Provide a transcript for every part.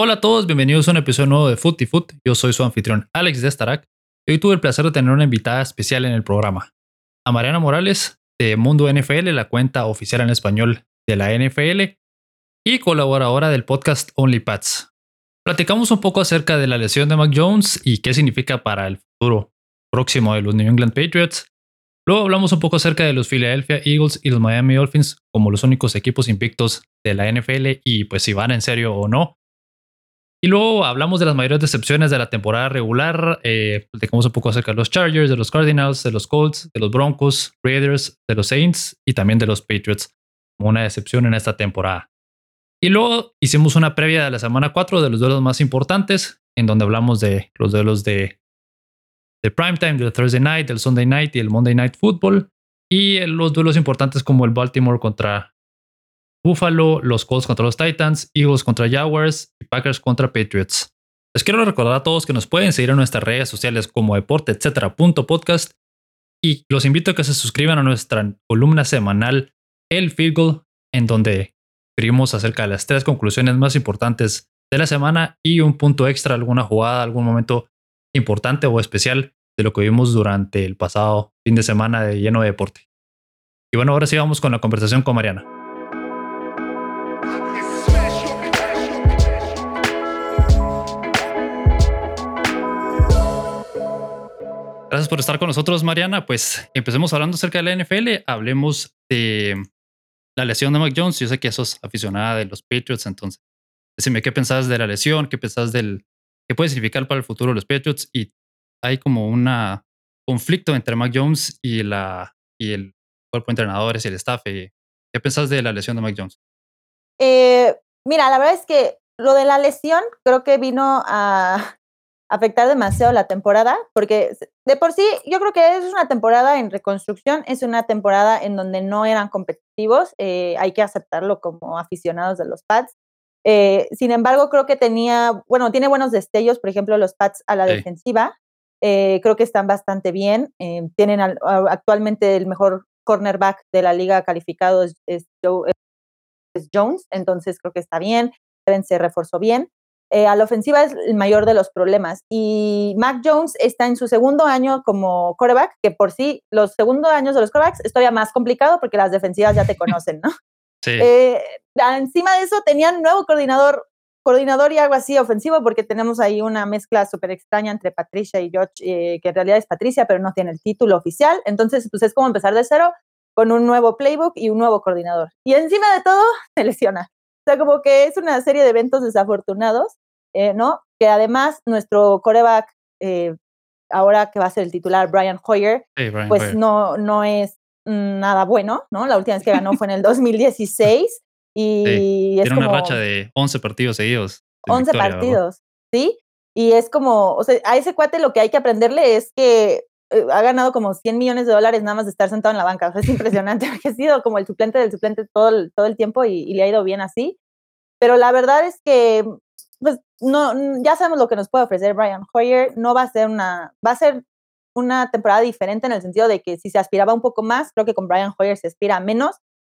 Hola a todos, bienvenidos a un episodio nuevo de Foot y Foot. Yo soy su anfitrión Alex de Starak y hoy tuve el placer de tener una invitada especial en el programa, a Mariana Morales de Mundo NFL, la cuenta oficial en español de la NFL y colaboradora del podcast Only Pats. Platicamos un poco acerca de la lesión de Mac Jones y qué significa para el futuro próximo de los New England Patriots. Luego hablamos un poco acerca de los Philadelphia Eagles y los Miami Dolphins como los únicos equipos invictos de la NFL y pues si van en serio o no. Y luego hablamos de las mayores decepciones de la temporada regular. Eh, un poco acerca de los Chargers, de los Cardinals, de los Colts, de los Broncos, Raiders, de los Saints y también de los Patriots como una decepción en esta temporada. Y luego hicimos una previa de la semana 4 de los duelos más importantes, en donde hablamos de los duelos de, de primetime, del Thursday night, del Sunday night y el Monday night football. Y los duelos importantes como el Baltimore contra Buffalo, los Colts contra los Titans, Eagles contra Jaguars y Packers contra Patriots. Les quiero recordar a todos que nos pueden seguir en nuestras redes sociales como deporte, podcast y los invito a que se suscriban a nuestra columna semanal El Field Goal, en donde escribimos acerca de las tres conclusiones más importantes de la semana y un punto extra, alguna jugada, algún momento importante o especial de lo que vimos durante el pasado fin de semana de lleno de deporte. Y bueno, ahora sí vamos con la conversación con Mariana. Gracias por estar con nosotros, Mariana. Pues empecemos hablando acerca de la NFL. Hablemos de la lesión de Mac Jones. Yo sé que sos aficionada de los Patriots, entonces decime qué pensás de la lesión, qué pensás del qué puede significar para el futuro de los Patriots y hay como un conflicto entre Mac Jones y la y el cuerpo de entrenadores y el staff. ¿Qué pensás de la lesión de Mac Jones? Eh, mira, la verdad es que lo de la lesión creo que vino a afectar demasiado la temporada, porque de por sí yo creo que es una temporada en reconstrucción, es una temporada en donde no eran competitivos, eh, hay que aceptarlo como aficionados de los Pats. Eh, sin embargo, creo que tenía, bueno, tiene buenos destellos, por ejemplo, los Pats a la defensiva, eh, creo que están bastante bien, tienen actualmente el mejor cornerback de la liga calificado es, es Jones, entonces creo que está bien, se reforzó bien. Eh, a la ofensiva es el mayor de los problemas. Y Mac Jones está en su segundo año como quarterback, que por sí los segundos años de los quarterbacks es todavía más complicado porque las defensivas ya te conocen, ¿no? Sí. Eh, encima de eso tenían nuevo coordinador, coordinador y algo así ofensivo porque tenemos ahí una mezcla súper extraña entre Patricia y George, eh, que en realidad es Patricia, pero no tiene el título oficial. Entonces, pues es como empezar de cero con un nuevo playbook y un nuevo coordinador. Y encima de todo, se lesiona. O sea, como que es una serie de eventos desafortunados, eh, ¿no? Que además nuestro coreback, eh, ahora que va a ser el titular, Brian Hoyer, pues No, no es nada bueno, ¿no? La última vez que ganó fue en el 2016 y Tiene una racha de 11 partidos seguidos. 11 partidos, ¿sí? Y es como, o sea, a ese cuate lo que hay que aprenderle es que ha ganado como 100 millones de dólares nada más de estar sentado en la banca. O sea, es impresionante, porque ha sido como el suplente del suplente todo el, todo el tiempo y, le ha ido bien así. Pero la verdad es que, pues, no, ya sabemos lo que nos puede ofrecer Brian Hoyer. No va a ser una, va a ser una temporada diferente en el sentido de que si se aspiraba un poco más, creo que con Brian Hoyer se aspira menos,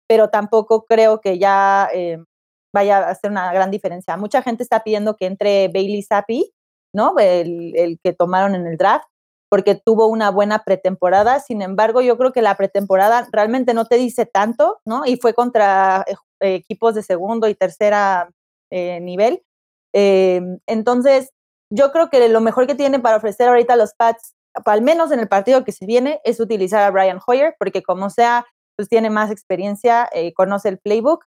pero tampoco creo que ya eh, vaya a hacer una gran diferencia. Mucha gente está pidiendo que entre Bailey Zappi, ¿no? El, el que tomaron en el draft porque tuvo una buena pretemporada. Sin embargo, yo creo que la pretemporada realmente no te dice tanto, ¿no? Y fue contra eh, equipos de segundo y tercera eh, nivel. Em, entonces, yo creo que lo mejor que tiene para ofrecer ahorita los Pats, al menos en el partido que se viene, es utilizar a Brian Hoyer, porque como sea, pues tiene más experiencia, eh, conoce el playbook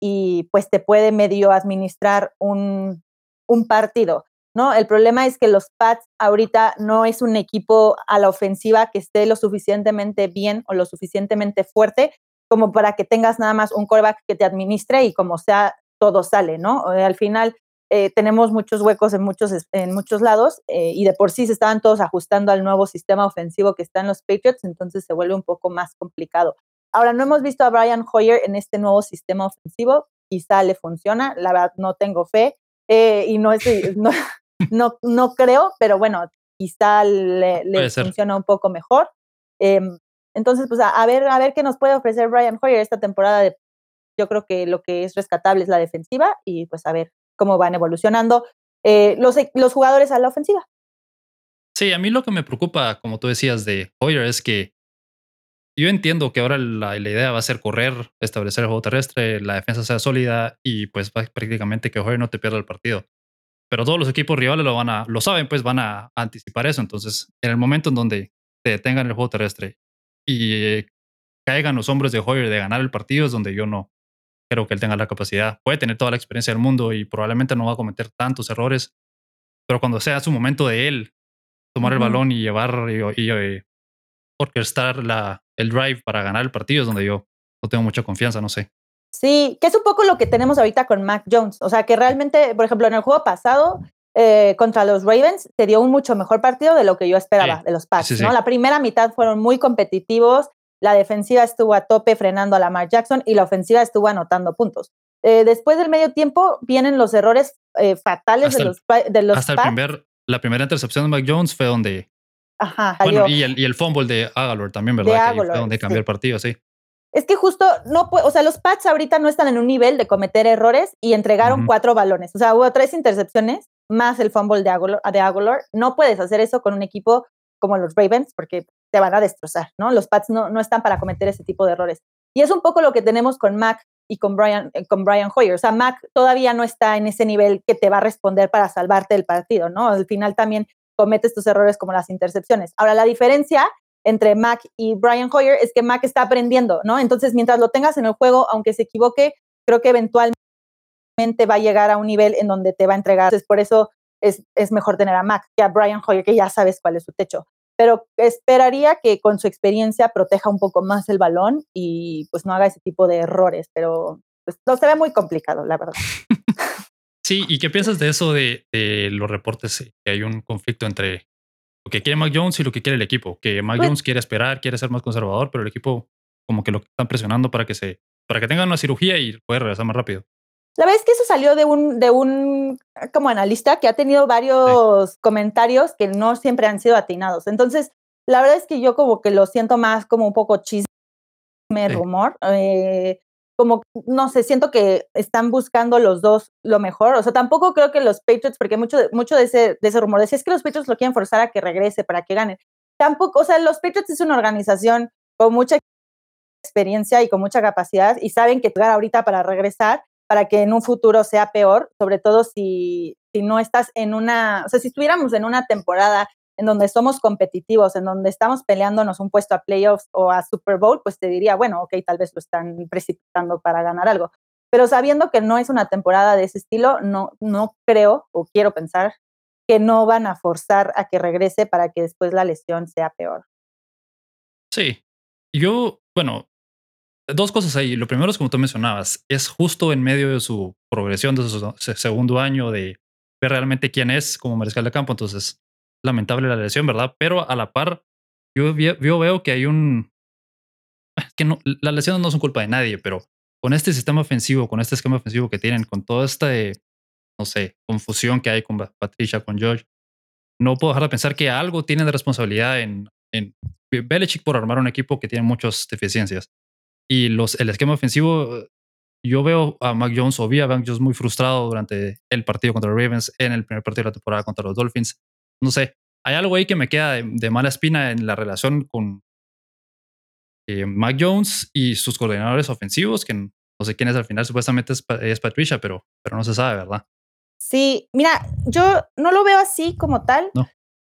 y pues te puede medio administrar un, un partido. ¿No? El problema es que los Pats ahorita no es un equipo a la ofensiva que esté lo suficientemente bien o lo suficientemente fuerte como para que tengas nada más un quarterback que te administre y como sea, todo sale, ¿no? Eh, al final eh, tenemos muchos huecos en muchos, en muchos lados eh, y de por sí se estaban todos ajustando al nuevo sistema ofensivo que está en los Patriots, entonces se vuelve un poco más complicado. Ahora, no hemos visto a Brian Hoyer en este nuevo sistema ofensivo, quizá le funciona, la verdad no tengo fe y no es, no, no, no creo, pero bueno, quizá le, funciona un poco mejor. Em, entonces, pues a, ver, a ver qué nos puede ofrecer Brian Hoyer esta temporada. De, yo creo que lo que es rescatable es la defensiva y pues a ver, cómo van evolucionando eh, los, los jugadores a la ofensiva. Sí, a mí lo que me preocupa, como tú decías, de Hoyer es que yo entiendo que ahora la, idea va a ser correr, establecer el juego terrestre, la defensa sea sólida y pues prácticamente que Hoyer no te pierda el partido. Pero todos los equipos rivales lo van a, lo saben, pues van a anticipar eso. Entonces, en el momento en donde te detengan el juego terrestre y caigan los hombres de Hoyer de ganar el partido es donde yo no creo que él tenga la capacidad. Puede tener toda la experiencia del mundo y probablemente no va a cometer tantos errores, pero cuando sea su momento de él tomar el balón y llevar y, y, orquestar la, el drive para ganar el partido es donde yo no tengo mucha confianza, no sé. Sí, que es un poco lo que tenemos ahorita con Mac Jones. O sea, que realmente, por ejemplo, en el juego pasado eh, contra los Ravens se dio un mucho mejor partido de lo que yo esperaba de los Pats. ¿no? La primera mitad fueron muy competitivos, la defensiva estuvo a tope frenando a Lamar Jackson y la ofensiva estuvo anotando puntos. Eh, después del medio tiempo vienen los errores eh, fatales de los, de los Hasta el primer, la primera intercepción de Mac Jones fue donde Ajá, bueno, y el, y el fumble de Agalor también, ¿verdad? que fue donde cambió el partido, sí. Es que justo no o sea, los Pats ahorita no están en un nivel de cometer errores y entregaron cuatro balones. O sea, hubo tres intercepciones más el fumble de Aguilar, de No puedes hacer eso con un equipo como los Ravens porque te van a destrozar, ¿no? Los Pats no, no están para cometer ese tipo de errores. Y es un poco lo que tenemos con Mac y con Brian, eh, con Brian Hoyer. O sea, Mac todavía no está en ese nivel que te va a responder para salvarte el partido, ¿no? Al final también comete estos errores como las intercepciones. Ahora, la diferencia entre Mac y Brian Hoyer es que Mac está aprendiendo, ¿no? Entonces, mientras lo tengas en el juego, aunque se equivoque, creo que eventualmente va a llegar a un nivel en donde te va a entregar. Entonces, por eso es, mejor tener a Mac que a Brian Hoyer, que ya sabes cuál es su techo. Pero esperaría que con su experiencia proteja un poco más el balón y pues no haga ese tipo de errores, pero pues no se ve muy complicado, la verdad. Sí, ¿y qué piensas de eso de, los reportes eh, que hay un conflicto entre lo que quiere Mac Jones y lo que quiere el equipo? Que Mac pues Jones quiere esperar, quiere ser más conservador, pero el equipo como que lo están presionando para que se para que tengan una cirugía y pueda regresar más rápido. La verdad es que eso salió de un, de un como analista que ha tenido varios comentarios que no siempre han sido atinados. Entonces, la verdad es que yo como que lo siento más como un poco chisme, rumor. Eh, como, no sé, siento que están buscando los dos lo mejor. O sea, tampoco creo que los Patriots, porque mucho, mucho de, ese, de ese rumor decía, es que los Patriots lo quieren forzar a que regrese para que gane. Tampoco, o sea, los Patriots es una organización con mucha experiencia y con mucha capacidad y saben que jugar ahorita para regresar, para que en un futuro sea peor, sobre todo si, si no estás en una, o sea, si estuviéramos en una temporada en donde somos competitivos, en donde estamos peleándonos un puesto a playoffs o a Super Bowl, pues te diría, bueno, ok, tal vez lo están precipitando para ganar algo. Pero sabiendo que no es una temporada de ese estilo, no, no creo o quiero pensar que no van a forzar a que regrese para que después la lesión sea peor. Sí, yo, bueno, dos cosas ahí. Lo primero es como tú mencionabas, es justo en medio de su progresión de su segundo año de ver realmente quién es como mariscal de campo. Entonces, lamentable la lesión, ¿verdad? Pero a la par, yo, yo veo que hay un... que no, las lesiones no son culpa de nadie, pero con este sistema ofensivo, con este esquema ofensivo que tienen, con toda esta, no sé, confusión que hay con Patricia, con George, no puedo dejar de pensar que algo tiene de responsabilidad en, en Belichick por armar un equipo que tiene muchas deficiencias. Y los, el esquema ofensivo, yo veo a Mac Jones o vi a Mac Jones muy frustrado durante el partido contra los Ravens, en el primer partido de la temporada contra los Dolphins no sé, hay algo ahí que me queda de, mala espina en la relación con eh, Mac Jones y sus coordinadores ofensivos, que no sé quién es al final, supuestamente es, Patricia, pero, pero no se sabe, ¿verdad? Sí, mira, yo no lo veo así como tal.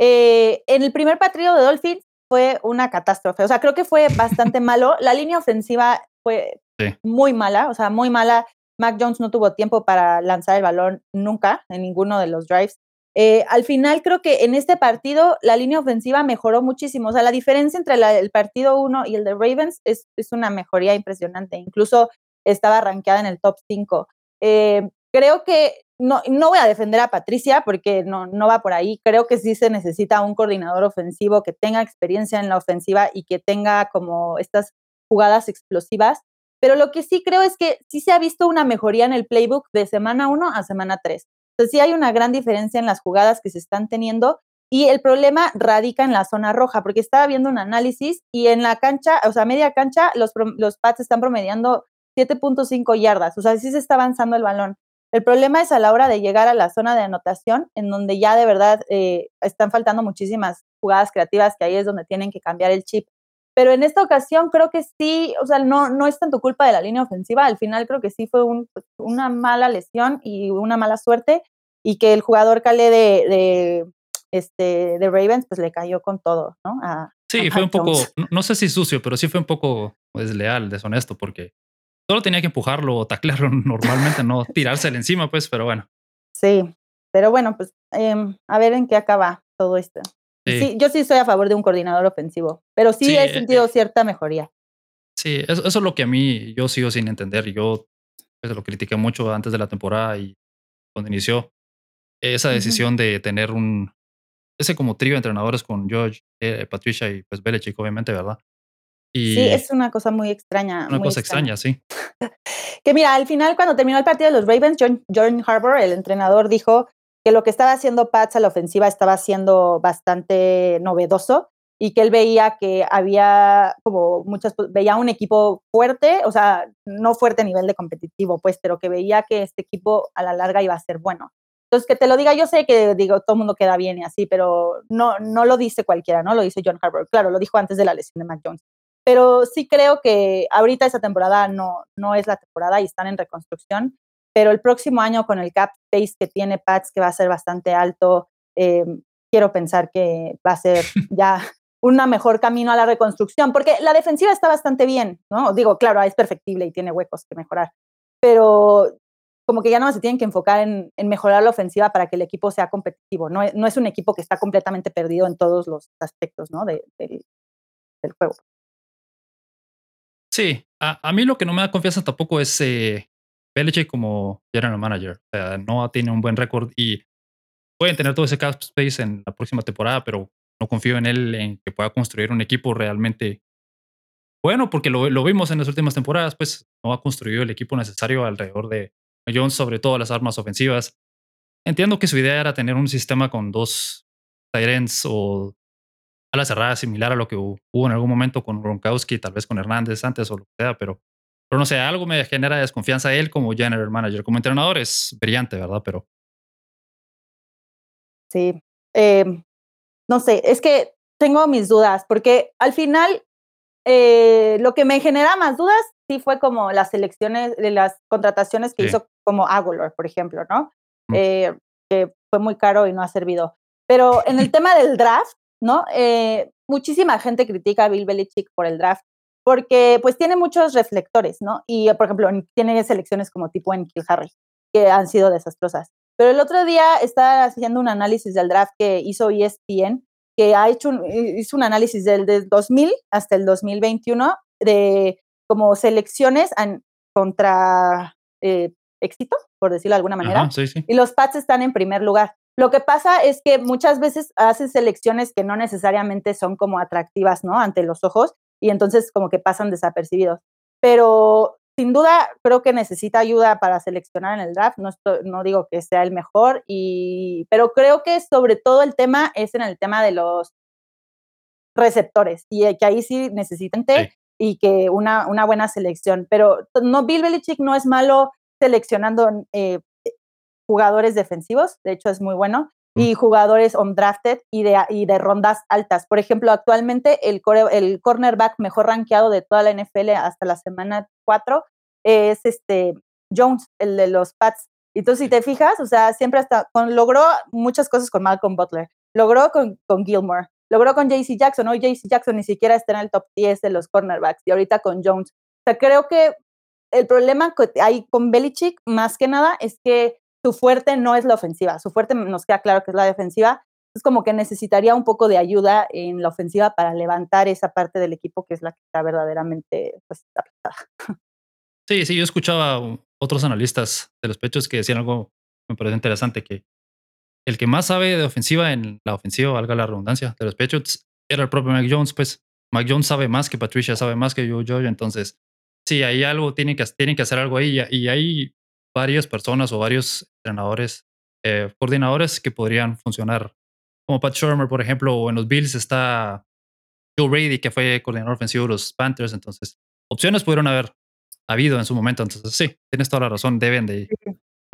Eh, en el primer partido de Dolphins fue una catástrofe, o sea, creo que fue bastante malo. La línea ofensiva fue muy mala, o sea, muy mala. Mac Jones no tuvo tiempo para lanzar el balón nunca en ninguno de los drives. Eh, al final creo que en este partido la línea ofensiva mejoró muchísimo. O sea, la diferencia entre el partido 1 y el de Ravens es, una mejoría impresionante. Incluso estaba rankeada en el top 5. Eh, creo que no, no voy a defender a Patricia porque no, no va por ahí. Creo que sí se necesita un coordinador ofensivo que tenga experiencia en la ofensiva y que tenga como estas jugadas explosivas. Pero lo que sí creo es que sí se ha visto una mejoría en el playbook de semana 1 a semana 3. Entonces sí hay una gran diferencia en las jugadas que se están teniendo y el problema radica en la zona roja, porque estaba viendo un análisis y en la cancha, o sea, media cancha, los, los Pats están promediando 7.5 yardas, o sea, sí se está avanzando el balón. El problema es a la hora de llegar a la zona de anotación, en donde ya de verdad eh, están faltando muchísimas jugadas creativas, que ahí es donde tienen que cambiar el chip. Pero en esta ocasión creo que sí, o sea, no, no es tanto culpa de la línea ofensiva, al final creo que sí fue un, pues, una mala lesión y una mala suerte, y que el jugador Cale de, de, este, de Ravens pues le cayó con todo, ¿no? A, sí, a fue un poco, no, sé si sucio, pero sí fue un poco desleal, deshonesto, porque solo tenía que empujarlo o taclearlo normalmente, no tirársele encima, pues, pero bueno. Sí, pero bueno, pues em, a ver en qué acaba todo esto. Y Sí, Sí, yo sí estoy a favor de un coordinador ofensivo, pero sí sí, he eh, sentido eh, cierta mejoría. sí, eso, eso es lo que a mí yo sigo sin entender. Yo pues, lo critiqué mucho antes de la temporada y cuando inició esa decisión de tener un ese como trío de entrenadores con George, eh, Patricia y pues Belichick, obviamente, ¿verdad? Sí, es una cosa muy extraña, una muy cosa extraña. extraña, sí. Que mira, al final, cuando terminó el partido de los Ravens, John, John Harbour, el entrenador, dijo que lo que estaba haciendo Pats a la ofensiva estaba siendo bastante novedoso y que él veía que había como muchas, veía un equipo fuerte, o sea, no fuerte a nivel de competitivo, pues, pero que veía que este equipo a la larga iba a ser bueno. Entonces, que te lo diga, yo sé que digo, todo el mundo queda bien y así, pero no, no lo dice cualquiera, ¿no? Lo dice John Harbour. Claro, lo dijo antes de la lesión de Mac Jones pero sí creo que ahorita esa temporada no, no es la temporada y están en reconstrucción, pero el próximo año con el cap space que tiene Pats, que va a ser bastante alto, eh, quiero pensar que va a ser ya un mejor camino a la reconstrucción, porque la defensiva está bastante bien, ¿no? Digo, claro, es perfectible y tiene huecos que mejorar, pero como que ya no se tienen que enfocar en, en, mejorar la ofensiva para que el equipo sea competitivo, no, no es un equipo que está completamente perdido en todos los aspectos, ¿no? De, de, del juego. Sí, a, a mí lo que no me da confianza tampoco es eh, Belichick como general manager. O sea, no tiene un buen récord y pueden tener todo ese cap space en la próxima temporada, pero no confío en él en que pueda construir un equipo realmente bueno, porque lo, vimos en las últimas temporadas, pues no ha construido el equipo necesario alrededor de Jones, sobre todo las armas ofensivas. Entiendo que su idea era tener un sistema con dos ends o ala cerrada similar a lo que hubo en algún momento con Gronkowski, tal vez con Hernández antes o lo que sea, pero, pero no sé, algo me genera desconfianza él como general manager. Como entrenador es brillante, ¿verdad? Pero Sí. Eh, no sé, es que tengo mis dudas, porque al final eh, lo que me genera más dudas sí fue como las elecciones, de las contrataciones que sí. hizo como Agolor, por ejemplo, ¿no? Mm. Eh, que fue muy caro y no ha servido. Pero en el tema del draft, ¿no? Eh, muchísima gente critica a Bill Belichick por el draft, porque pues tiene muchos reflectores, ¿no? Y, por ejemplo, tiene selecciones como tipo en Kill Harry, que han sido desastrosas. Pero el otro día estaba haciendo un análisis del draft que hizo ESPN, que ha hecho un, hizo un análisis del, del 2000 hasta el 2021 de como selecciones an, contra eh, éxito, por decirlo de alguna manera. Ajá, sí, sí. Y los Pats están en primer lugar. Lo que pasa es que muchas veces hacen selecciones que no necesariamente son como atractivas, ¿no? Ante los ojos y entonces como que pasan desapercibidos. Pero sin duda creo que necesita ayuda para seleccionar en el draft. No, estoy, no digo que sea el mejor, y, pero creo que sobre todo el tema es en el tema de los receptores y que ahí sí necesitan sí. y que una, una buena selección. Pero no, Bill Belichick no es malo seleccionando eh, jugadores defensivos, de hecho es muy bueno. Y jugadores undrafted y de, y de rondas altas. Por ejemplo, actualmente el, core, el cornerback mejor rankeado de toda la NFL hasta la semana 4 es este Jones, el de los Pats. Y tú si te fijas, o sea, siempre hasta con, logró muchas cosas con Malcolm Butler, logró con, con Gilmore, logró con JC Jackson, hoy JC Jackson ni siquiera está en el top 10 de los cornerbacks y ahorita con Jones. O sea, creo que el problema que hay con Belichick, más que nada, es que su fuerte no es la ofensiva, su fuerte nos queda claro que es la defensiva, es como que necesitaría un poco de ayuda en la ofensiva para levantar esa parte del equipo que es la que está verdaderamente pues, afectada. Sí, sí, yo escuchaba otros analistas de los pechos que decían algo me pareció interesante, que el que más sabe de ofensiva en la ofensiva, valga la redundancia, de los pechos, era el propio Mac Jones, pues Mac Jones sabe más que Patricia, sabe más que yo, yo, entonces sí, hay algo, tienen que, tienen que hacer algo ahí y hay varias personas o varios entrenadores, eh, coordinadores que podrían funcionar. Como Pat Shermer, por ejemplo, o en los Bills está Joe Brady, que fue coordinador ofensivo de los Panthers. Entonces, opciones pudieron haber habido en su momento. Entonces, sí, tienes toda la razón, deben de,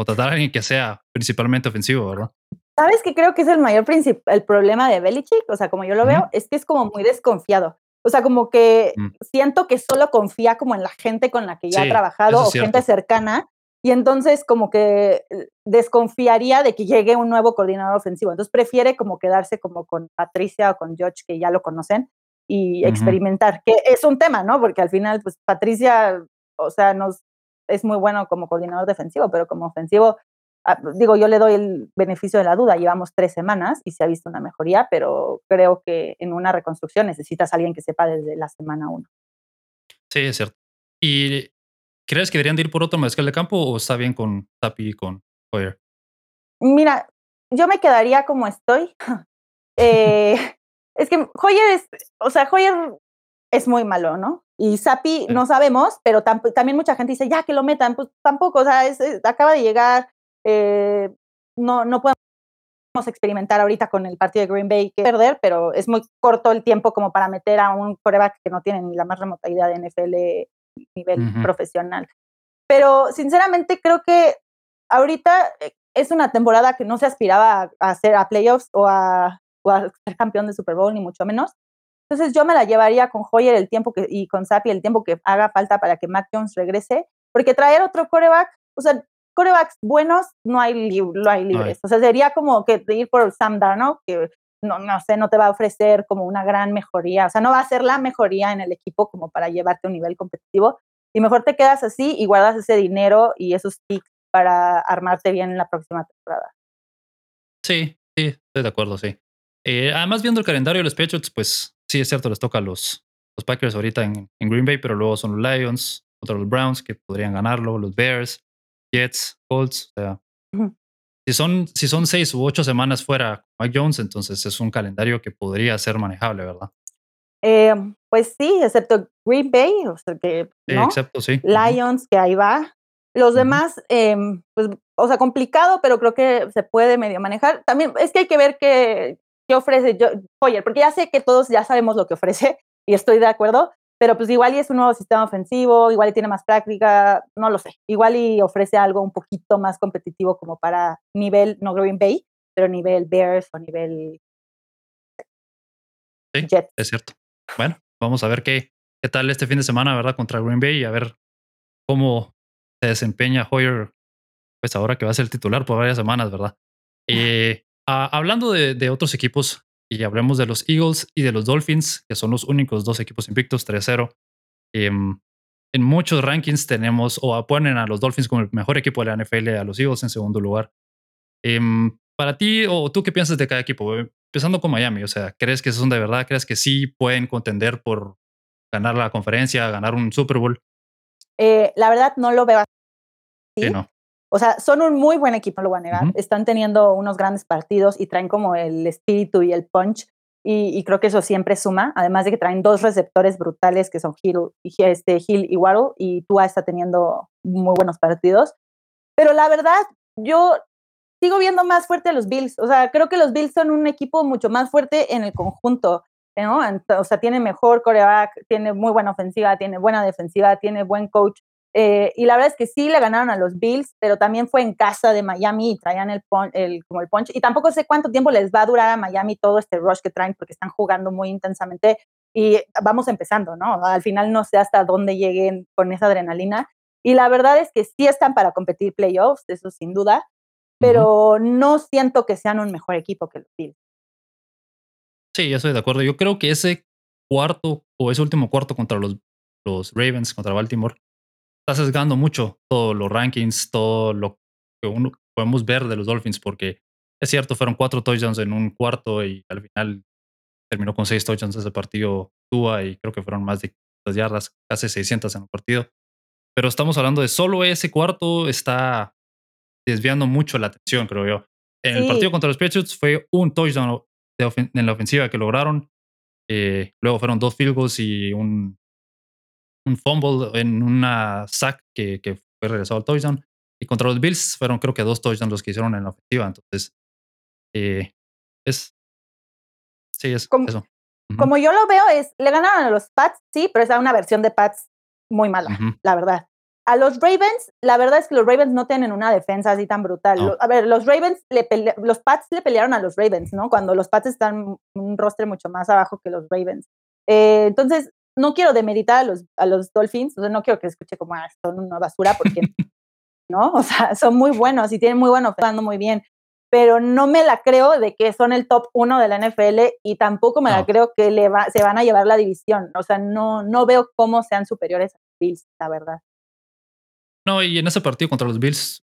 tratar a alguien que sea principalmente ofensivo, ¿verdad? ¿Sabes qué creo que es el mayor el problema de Belichick? O sea, como yo lo veo, es que es como muy desconfiado. O sea, como que mm. siento que solo confía como en la gente con la que ya ha trabajado o gente cercana. Y entonces como que eh, desconfiaría de que llegue un nuevo coordinador ofensivo. Entonces prefiere como quedarse como con Patricia o con George, que ya lo conocen, y experimentar, que es un tema, ¿no? Porque al final, pues Patricia, o sea, nos, es muy bueno como coordinador defensivo, pero como ofensivo Ah, digo, yo le doy el beneficio de la duda, llevamos tres semanas y se ha visto una mejoría, pero creo que en una reconstrucción necesitas a alguien que sepa desde la semana uno. Sí, es cierto. ¿Y crees que deberían ir por otro mariscal de campo o está bien con Tapi y con Hoyer? Mira, yo me quedaría como estoy. Eh, es que Hoyer es, o sea, Hoyer es muy malo, ¿no? Y Sapi no sabemos, pero también mucha gente dice, ya que lo metan, pues tampoco, o sea, acaba de llegar, eh, no, no podemos experimentar ahorita con el partido de Green Bay que perder, pero es muy corto el tiempo como para meter a un coreback que no tiene ni la más remota idea de NFL nivel profesional. Pero sinceramente creo que ahorita eh, es una temporada que no se aspiraba a, hacer a playoffs o a, ser campeón de Super Bowl, ni mucho menos. Entonces yo me la llevaría con Hoyer el tiempo que, y con Sapi el tiempo que haga falta para que Mac Jones regrese, porque traer otro coreback, o sea, corebacks buenos no hay, no hay libres. O sea, sería como que ir por Sam Darnold, que no, no sé, no te va a ofrecer como una gran mejoría. O sea, no va a ser la mejoría en el equipo como para llevarte a un nivel competitivo. Y mejor te quedas así y guardas ese dinero y esos picks para armarte bien en la próxima temporada. Sí, sí, estoy de acuerdo, sí. Eh, además, viendo el calendario de los Patriots, pues sí es cierto, les toca a los, los Packers ahorita en, en Green Bay, pero luego son los Lions, otros los Browns que podrían ganarlo, los Bears, Jets, Colts, o sea, si son, si son seis u ocho semanas fuera Mike Jones, entonces es un calendario que podría ser manejable, ¿verdad? Eh, pues sí, excepto Green Bay, o sea que, ¿no? excepto, sí. Lions, que ahí va. Los demás, em, pues, o sea, complicado, pero creo que se puede medio manejar. También es que hay que ver qué, qué ofrece Hoyer, porque ya sé que todos ya sabemos lo que ofrece y estoy de acuerdo, pero pues igual y es un nuevo sistema ofensivo, igual y tiene más práctica, no lo sé. Igual y ofrece algo un poquito más competitivo como para nivel, no Green Bay, pero nivel Bears o nivel sí, Es cierto. Bueno, vamos a ver qué, qué tal este fin de semana, ¿verdad? Contra Green Bay y a ver cómo se desempeña Hoyer, pues ahora que va a ser el titular por varias semanas, ¿verdad? Eh, hablando de, de, otros equipos, y hablemos de los Eagles y de los Dolphins, que son los únicos dos equipos invictos 3-0. Em, en muchos rankings tenemos o ponen a los Dolphins como el mejor equipo de la NFL, a los Eagles en segundo lugar. Em, para ti, o tú qué piensas de cada equipo, empezando con Miami, o sea, ¿crees que son de verdad? ¿Crees que sí pueden contender por ganar la conferencia, ganar un Super Bowl? Eh, la verdad no lo veo así. Sí, no. O sea, son un muy buen equipo, lo voy a negar. Están teniendo unos grandes partidos y traen como el espíritu y el punch. Y, creo que eso siempre suma, además de que traen dos receptores brutales que son Hill, este, Hill y Waddle, y Tua está teniendo muy buenos partidos. Pero la verdad, yo sigo viendo más fuerte a los Bills. O sea, creo que los Bills son un equipo mucho más fuerte en el conjunto. ¿no? O sea, tiene mejor coreback, tiene muy buena ofensiva, tiene buena defensiva, tiene buen coach. Eh, y la verdad es que sí le ganaron a los Bills, pero también fue en casa de Miami y traían el, el, como el punch. Y tampoco sé cuánto tiempo les va a durar a Miami todo este rush que traen porque están jugando muy intensamente y vamos empezando, ¿no? Al final no sé hasta dónde lleguen con esa adrenalina. Y la verdad es que sí están para competir playoffs, eso sin duda, pero no siento que sean un mejor equipo que los Bills. Sí, yo estoy de acuerdo. Yo creo que ese cuarto o ese último cuarto contra los, los Ravens, contra Baltimore, está sesgando mucho todos los rankings, todo lo que uno podemos ver de los Dolphins, porque es cierto, fueron cuatro touchdowns en un cuarto y al final terminó con seis touchdowns ese partido Tua y creo que fueron más de 500 yardas, casi 600 en el partido. Pero estamos hablando de solo ese cuarto está desviando mucho la atención, creo yo. En el partido contra los Patriots fue un touchdown en la ofensiva que lograron. Eh, luego fueron dos field goals y un un fumble en una sack que, que fue regresado al touchdown. Y contra los Bills fueron creo que dos touchdowns los que hicieron en la ofensiva. Entonces, eh, es... Sí, es como, eso. Como yo lo veo es, le ganaron a los Pats, sí, pero es una versión de Pats muy mala, la verdad. A los Ravens, la verdad es que los Ravens no tienen una defensa así tan brutal. A ver, los Ravens, le los Pats le pelearon a los Ravens, ¿no? Cuando los Pats están un rostro mucho más abajo que los Ravens. Eh, entonces, no quiero demeritar a los, a los Dolphins, o sea, no quiero que escuche como, ah, son una basura, porque, ¿no? O sea, son muy buenos y tienen muy bueno, jugando muy bien pero no me la creo de que son el top uno de la NFL y tampoco me la creo que le va, se van a llevar la división. O sea, no, no veo cómo sean superiores a los Bills, la verdad. No, y en ese partido contra los Bills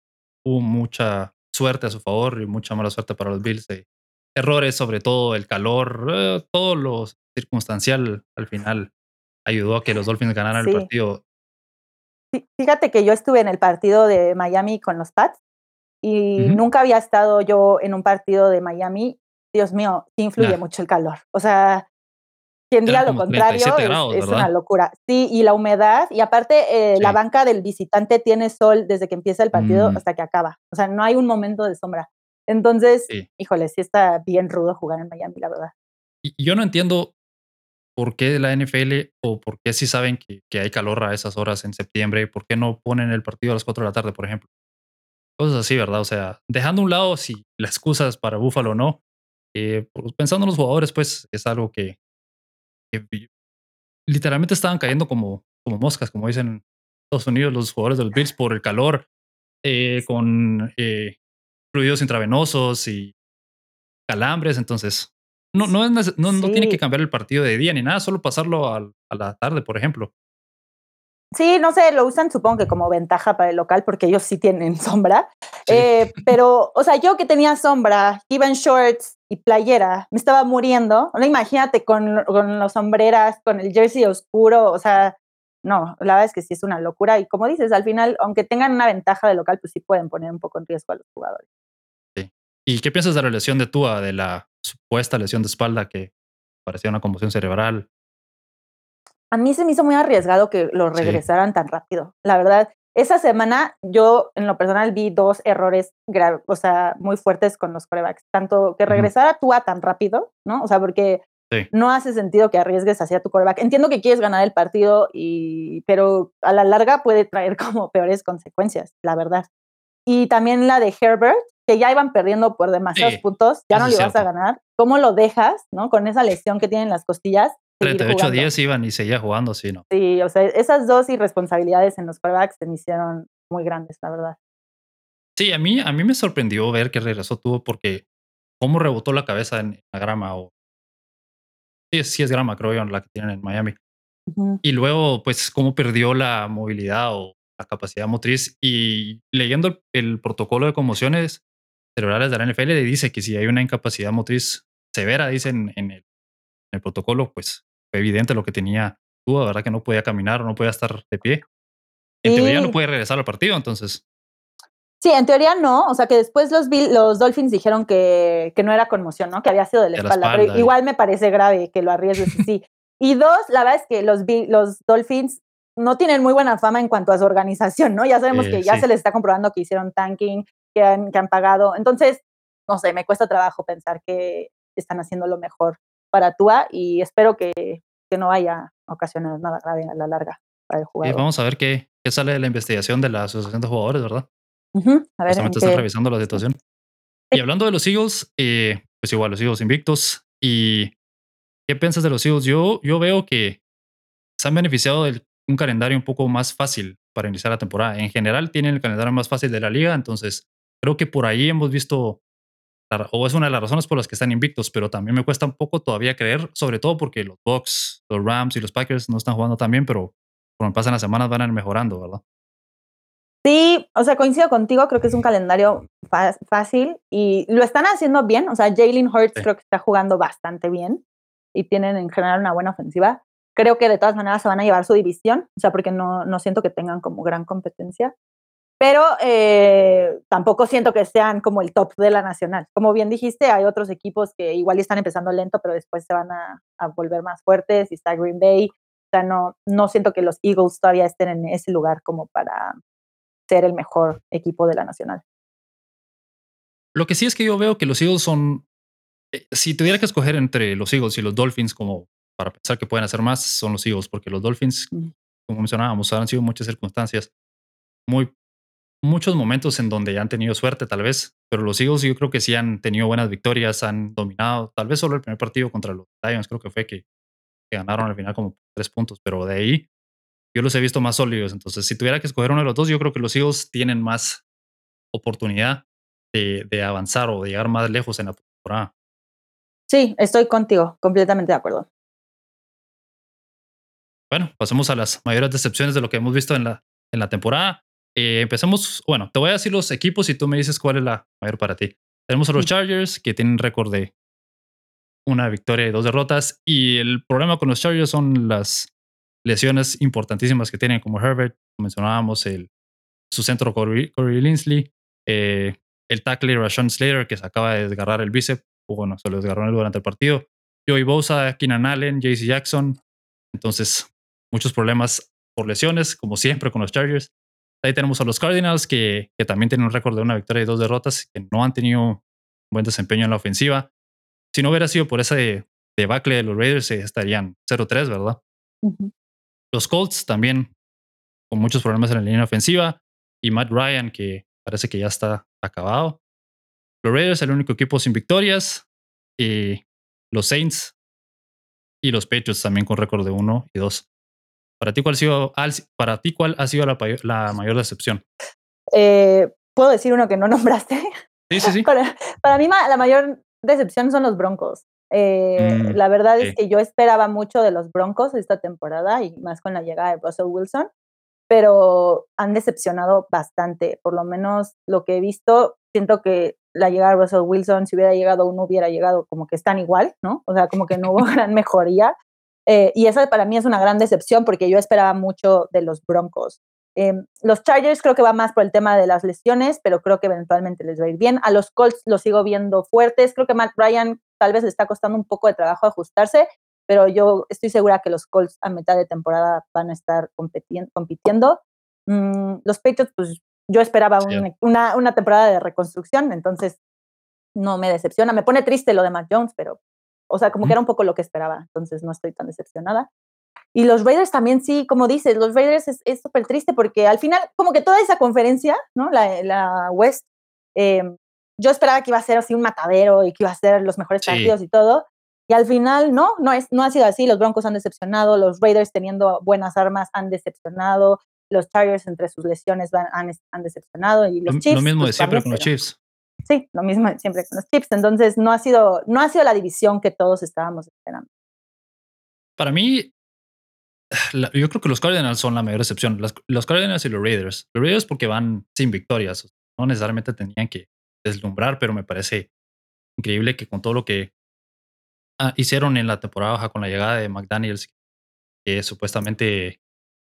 hubo mucha suerte a su favor y mucha mala suerte para los Bills. errores, sobre todo el calor, eh, todo lo circunstancial al final ayudó a que los Dolphins ganaran el partido. Fíjate que yo estuve en el partido de Miami con los Pats y nunca había estado yo en un partido de Miami. Dios mío, influye mucho el calor. O sea, quien diga lo contrario es, una locura. Sí, y la humedad, y aparte eh, la banca del visitante tiene sol desde que empieza el partido mm. hasta que acaba. O sea, no hay un momento de sombra. Entonces, híjole, sí está bien rudo jugar en Miami, la verdad. Y yo no entiendo por qué la NFL o por qué si saben que, que hay calor a esas horas en septiembre, por qué no ponen el partido a las 4 de la tarde, por ejemplo. Cosas así, ¿verdad? O sea, dejando a un lado si la excusa es para Buffalo o no, eh, pues, pensando en los jugadores, pues es algo que, literalmente estaban cayendo como, como moscas, como dicen en Estados Unidos los jugadores de los Bills por el calor, eh, con eh, fluidos intravenosos y calambres. Entonces, no, no, es, no, no, tiene que cambiar el partido de día ni nada, solo pasarlo a la tarde, por ejemplo. Sí, no sé, lo usan supongo que como ventaja para el local porque ellos sí tienen sombra. Eh, pero, o sea, yo que tenía sombra, iba en shorts y playera, me estaba muriendo. No, imagínate con, con las sombreras, con el jersey oscuro, o sea, no, la verdad es que sí es una locura. Y como dices, al final, aunque tengan una ventaja de local, pues sí pueden poner un poco en riesgo a los jugadores. Sí. ¿Y qué piensas de la lesión de Tua, de la supuesta lesión de espalda que parecía una conmoción cerebral? a mí se me hizo muy arriesgado que lo regresaran tan rápido. La verdad, esa semana yo en lo personal vi dos errores o sea, muy fuertes con los corebacks. Tanto que regresara tú a tan rápido, ¿no? O sea, porque no hace sentido que arriesgues hacia tu coreback. Entiendo que quieres ganar el partido, y, pero a la larga puede traer como peores consecuencias, la verdad. Y también la de Herbert, que ya iban perdiendo por demasiados puntos, ya no le vas a ganar. ¿Cómo lo dejas, no? Con esa lesión que tienen las costillas 38 días iban y seguía jugando, sí, ¿no? Sí, o sea, esas dos irresponsabilidades en los quarterbacks se me hicieron muy grandes, la verdad. Sí, a mí, a mí me sorprendió ver que regresó tuvo porque cómo rebotó la cabeza en la grama o... Sí, sí es grama, creo yo, la que tienen en Miami. Y luego, pues, cómo perdió la movilidad o la capacidad motriz. Y leyendo el, protocolo de conmociones cerebrales de la NFL, le dice que si hay una incapacidad motriz severa, dicen en el el protocolo, pues evidente lo que tenía tú, ¿verdad? Que no podía caminar, no podía estar de pie. En teoría no puede regresar al partido, entonces. Sí, en teoría no. O sea, que después los, los Dolphins dijeron que, que no era conmoción, ¿no? Que había sido de la, espalda, Pero igual me parece grave que lo arriesgues sí. Y dos, la verdad es que los, los Dolphins no tienen muy buena fama en cuanto a su organización, ¿no? Ya sabemos que ya se les está comprobando que hicieron tanking, que han, que han pagado. Entonces, no sé, me cuesta trabajo pensar que están haciendo lo mejor para Tua y espero que, que no haya ocasionado nada grave a la larga para el jugador. Vamos a ver qué, qué sale de la investigación de la Asociación de Jugadores, ¿verdad? A ver, están revisando la situación. Y hablando de los Eagles, eh, pues igual los Eagles invictos. ¿Y qué piensas de los Eagles? Yo, yo veo que se han beneficiado de un calendario un poco más fácil para iniciar la temporada. En general tienen el calendario más fácil de la liga, entonces creo que por ahí hemos visto o es una de las razones por las que están invictos, pero también me cuesta un poco todavía creer, sobre todo porque los Bucks, los Rams y los Packers no están jugando tan bien, pero cuando pasan las semanas van a ir mejorando, ¿verdad? Sí, o sea, coincido contigo, creo que es un calendario fácil y lo están haciendo bien, o sea, Jalen Hurts creo que está jugando bastante bien y tienen en general una buena ofensiva. Creo que de todas maneras se van a llevar su división, o sea, porque no, no siento que tengan como gran competencia pero eh, tampoco siento que sean como el top de la nacional. Como bien dijiste, hay otros equipos que igual están empezando lento, pero después se van a, volver más fuertes y está Green Bay. O sea, no, no siento que los Eagles todavía estén en ese lugar como para ser el mejor equipo de la nacional. Lo que sí es que yo veo que los Eagles son, eh, si tuviera que escoger entre los Eagles y los Dolphins como para pensar que pueden hacer más, son los Eagles, porque los Dolphins, mm. como mencionábamos, han sido muchas circunstancias muy muchos momentos en donde han tenido suerte, tal vez, pero los Eagles yo creo que sí han tenido buenas victorias, han dominado, tal vez solo el primer partido contra los Lions, creo que fue que, ganaron al final como tres puntos, pero de ahí yo los he visto más sólidos. Entonces, si tuviera que escoger uno de los dos, yo creo que los Eagles tienen más oportunidad de, de avanzar o de llegar más lejos en la temporada. Sí, estoy contigo, completamente de acuerdo. Bueno, pasemos a las mayores decepciones de lo que hemos visto en la, en la temporada. Eh, empecemos, bueno, te voy a decir los equipos y tú me dices cuál es la mayor para ti. Tenemos a los Chargers, que tienen récord de una victoria y dos derrotas. Y el problema con los Chargers son las lesiones importantísimas que tienen, como Herbert, mencionábamos, el, su centro Corey, Corey Linsley, eh, el tackle Rashawn Slater, que se acaba de desgarrar el bíceps, o bueno, se lo desgarró durante el partido. Joey Bosa, Keenan Allen, JC Jackson. Entonces, muchos problemas por lesiones, como siempre con los Chargers. Ahí tenemos a los Cardinals, que, que también tienen un récord de una victoria y dos derrotas, que no han tenido buen desempeño en la ofensiva. Si no hubiera sido por ese debacle de los Raiders, eh, estarían 0-3, ¿verdad? Los Colts también con muchos problemas en la línea ofensiva. Y Matt Ryan, que parece que ya está acabado. Los Raiders, el único equipo sin victorias. Y los Saints y los Patriots también con récord de 1 y 2. Para ti, ¿cuál ha sido, para ti, cuál ha sido la, mayor decepción? Eh, ¿Puedo decir uno que no nombraste? Sí, sí, sí. Para, para mí, la mayor decepción son los Broncos. Eh, mm, la verdad es que yo esperaba mucho de los Broncos esta temporada y más con la llegada de Russell Wilson, pero han decepcionado bastante. Por lo menos lo que he visto, siento que la llegada de Russell Wilson, si hubiera llegado uno, hubiera llegado como que están igual, ¿no? O sea, como que no hubo gran mejoría. Eh, y eso para mí es una gran decepción porque yo esperaba mucho de los Broncos. Em, los Chargers creo que va más por el tema de las lesiones, pero creo que eventualmente les va a ir bien. A los Colts los sigo viendo fuertes. Creo que Matt Ryan tal vez le está costando un poco de trabajo ajustarse, pero yo estoy segura que los Colts a mitad de temporada van a estar compitiendo. Mm, los Patriots, pues yo esperaba una, una, temporada de reconstrucción, entonces no me decepciona. Me pone triste lo de Matt Jones, pero, o sea, como que era un poco lo que esperaba, entonces no estoy tan decepcionada. Y los Raiders también, sí, como dices, los Raiders es súper triste porque al final, como que toda esa conferencia, ¿no? La, la West, eh, yo esperaba que iba a ser así un matadero y que iba a ser los mejores partidos y todo. Y al final, no, no, es, no ha sido así. Los Broncos han decepcionado, los Raiders teniendo buenas armas han decepcionado, los Tigers entre sus lesiones van, han, han, decepcionado y los Chiefs. Lo mismo de pues, siempre con los Chiefs. Sí, lo mismo siempre con los Chiefs. Entonces, no ha sido, no ha sido la división que todos estábamos esperando. Para mí, yo creo que los Cardinals son la mayor excepción. los Cardinals y los Raiders. Los Raiders porque van sin victorias. No necesariamente tenían que deslumbrar, pero me parece increíble que con todo lo que ah, hicieron en la temporada baja con la llegada de McDaniels, que supuestamente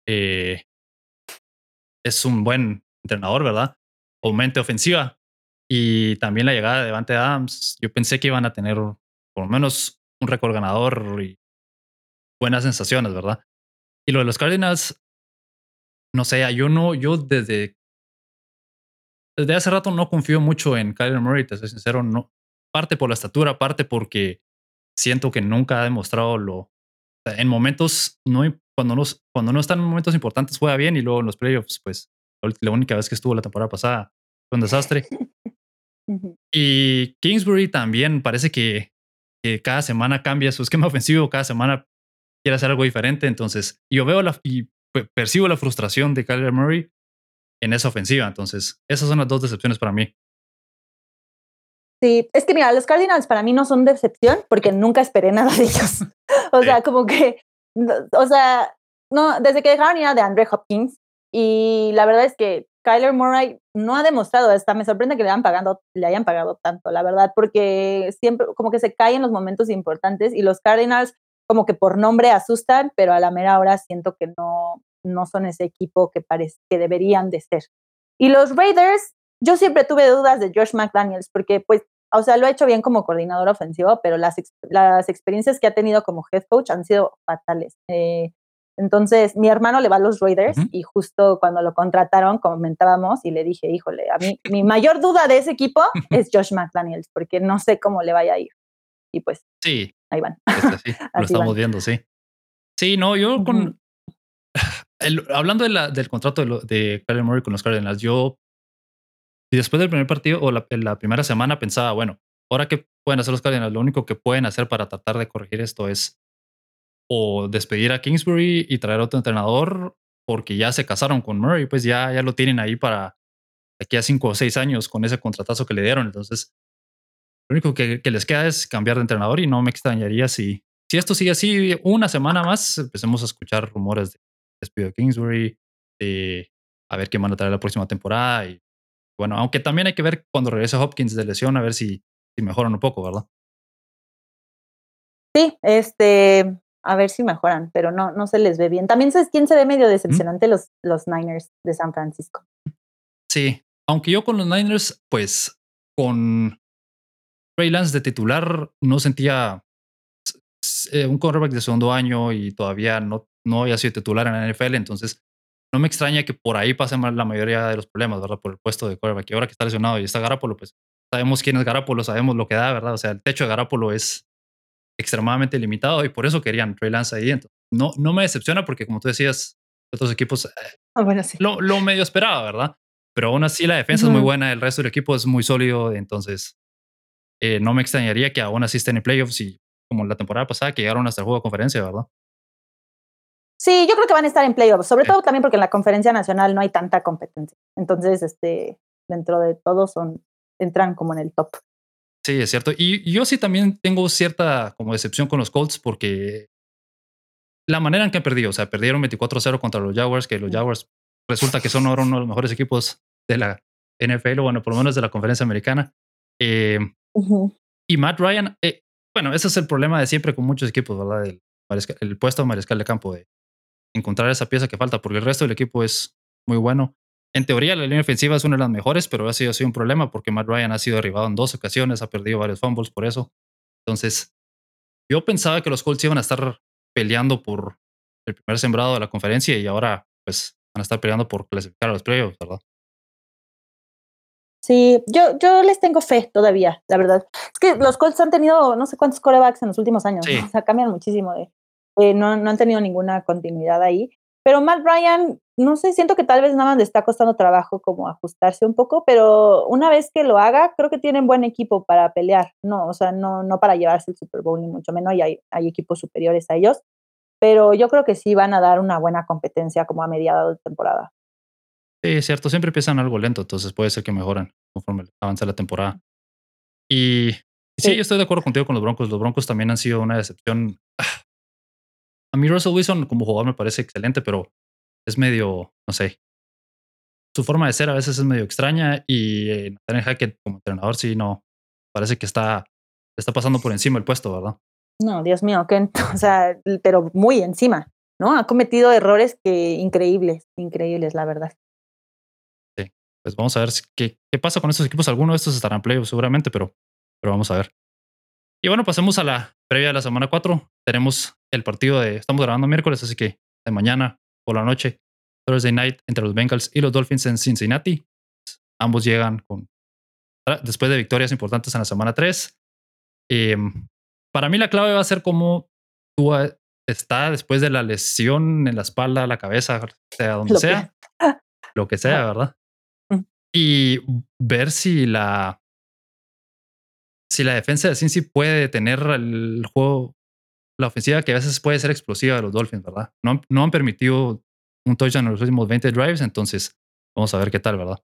eh, es un buen entrenador, ¿verdad? Aumente ofensiva. Y también la llegada de Devante Adams, yo pensé que iban a tener por lo menos un récord ganador y buenas sensaciones, ¿verdad? Y lo de los Cardinals, no sé, yo no, yo desde desde hace rato no confío mucho en Kyler Murray, te soy sincero, no. Parte por la estatura, parte porque siento que nunca ha demostrado lo. En momentos, no, cuando, no, cuando no están en momentos importantes, juega bien y luego en los playoffs, pues la única vez que estuvo la temporada pasada fue un desastre. y Kingsbury también parece que, que, cada semana cambia su esquema ofensivo, cada semana quiere hacer algo diferente. Entonces, yo veo la, y percibo la frustración de Kyler Murray en esa ofensiva. Entonces, esas son las dos decepciones para mí. Sí, es que mira, los Cardinals para mí no son decepción porque nunca esperé nada de ellos. o sea, como que, o sea, no, desde que dejaron ir de Andre Hopkins y la verdad es que Kyler Murray no ha demostrado, hasta me sorprende que le hayan pagado, le hayan pagado tanto, la verdad, porque siempre como que se cae en los momentos importantes y los Cardinals como que por nombre asustan, pero a la mera hora siento que no, no son ese equipo que, parece, que deberían de ser. Y los Raiders, yo siempre tuve dudas de Josh McDaniels porque, pues, o sea, lo ha hecho bien como coordinador ofensivo, pero las, las experiencias que ha tenido como head coach han sido fatales. Eh, entonces, mi hermano le va a los Raiders y justo cuando lo contrataron comentábamos y le dije, híjole, a mí mi mayor duda de ese equipo es Josh McDaniels, porque no sé cómo le vaya a ir. Y pues, sí, ahí van. lo estamos viendo, sí. Sí, no, yo con, hablando del contrato de, de Kyler Murray con los Cardinals, yo y después del primer partido o la, la, primera semana pensaba, bueno, ahora qué pueden hacer los Cardinals, lo único que pueden hacer para tratar de corregir esto es o despedir a Kingsbury y traer otro entrenador porque ya se casaron con Murray, pues ya, ya lo tienen ahí para aquí a cinco o seis años con ese contratazo que le dieron. Entonces, lo único que, que les queda es cambiar de entrenador y no me extrañaría si, si esto sigue así una semana más, empecemos a escuchar rumores de despido de Kingsbury, de a ver qué van a traer la próxima temporada. Y bueno, aunque también hay que ver cuando regrese Hopkins de lesión, a ver si, si mejoran un poco, ¿verdad? Sí, este, a ver si mejoran, pero no, no se les ve bien. También sabes quién se ve medio decepcionante los, los Niners de San Francisco. Sí, aunque yo con los Niners, pues con Ray Lance de titular no sentía eh, un quarterback de segundo año y todavía no, no había sido titular en la NFL, entonces no me extraña que por ahí pasen la mayoría de los problemas, ¿verdad? Por el puesto de quarterback. Y ahora que está lesionado y está Garapolo, pues sabemos quién es Garapolo, sabemos lo que da, ¿verdad? O sea, el techo de Garapolo es extremadamente limitado y por eso querían Trey Lance ahí. Entonces, no, no me decepciona porque, como tú decías, otros equipos eh, ah, bueno, sí. lo, lo, medio esperaba, ¿verdad? Pero aún así la defensa es muy buena, el resto del equipo es muy sólido, entonces eh, no me extrañaría que aún así estén en playoffs y como la temporada pasada que llegaron hasta el juego de conferencia, ¿verdad? Sí, yo creo que van a estar en playoffs, sobre todo también porque en la conferencia nacional no hay tanta competencia. Entonces, este, dentro de todo son, entran como en el top. Sí, es cierto. Y, yo sí también tengo cierta como decepción con los Colts porque la manera en que han perdido, o sea, perdieron 24-0 contra los Jaguars, que los Jaguars resulta que son ahora uno de los mejores equipos de la NFL, o bueno, por lo menos de la conferencia americana. Eh, y Matt Ryan, eh, bueno, ese es el problema de siempre con muchos equipos, ¿verdad? El, el puesto de mariscal de campo, de encontrar esa pieza que falta, porque el resto del equipo es muy bueno. En teoría, la línea ofensiva es una de las mejores, pero ha sido, ha sido un problema porque Matt Ryan ha sido derribado en dos ocasiones, ha perdido varios fumbles por eso. Entonces, yo pensaba que los Colts iban a estar peleando por el primer sembrado de la conferencia y ahora, pues, van a estar peleando por clasificar a los playoffs, ¿verdad? Sí, yo, yo les tengo fe todavía, la verdad. Es que los Colts han tenido no sé cuántos corebacks en los últimos años. O sea, cambian muchísimo de. no, no han tenido ninguna continuidad ahí. Pero Matt Ryan, no sé, siento que tal vez nada más le está costando trabajo como ajustarse un poco, pero una vez que lo haga, creo que tienen buen equipo para pelear. No, o sea, no, no para llevarse el Super Bowl ni mucho menos, y hay, hay equipos superiores a ellos. Pero yo creo que sí van a dar una buena competencia como a mediados de temporada. Sí, es cierto, siempre empiezan algo lento, entonces puede ser que mejoren conforme avanza la temporada. Y sí, yo estoy de acuerdo contigo con los Broncos. Los Broncos también han sido una decepción. A mí Russell Wilson como jugador me parece excelente, pero es medio, no sé, su forma de ser a veces es medio extraña y eh, Nathaniel Hackett como entrenador sí no, parece que está, está pasando por encima el puesto, ¿verdad? No, Dios mío, que, o sea, pero muy encima, ¿no? Ha cometido errores que increíbles, increíbles, la verdad pues vamos a ver qué, qué pasa con estos equipos. Algunos de estos estarán en playoffs seguramente, pero, pero vamos a ver. Y bueno, pasemos a la previa de la semana 4. Tenemos el partido de, estamos grabando miércoles, así que de mañana por la noche, Thursday night entre los Bengals y los Dolphins en Cincinnati. Ambos llegan con, después de victorias importantes en la semana 3. Em, para mí la clave va a ser cómo tú está después de la lesión en la espalda, la cabeza, sea donde sea, lo que sea, ¿verdad? y ver si la si la defensa de Cincy puede detener el juego, la ofensiva que a veces puede ser explosiva de los Dolphins, ¿verdad? No, no han permitido un touchdown en los últimos 20 drives, entonces vamos a ver qué tal, ¿verdad?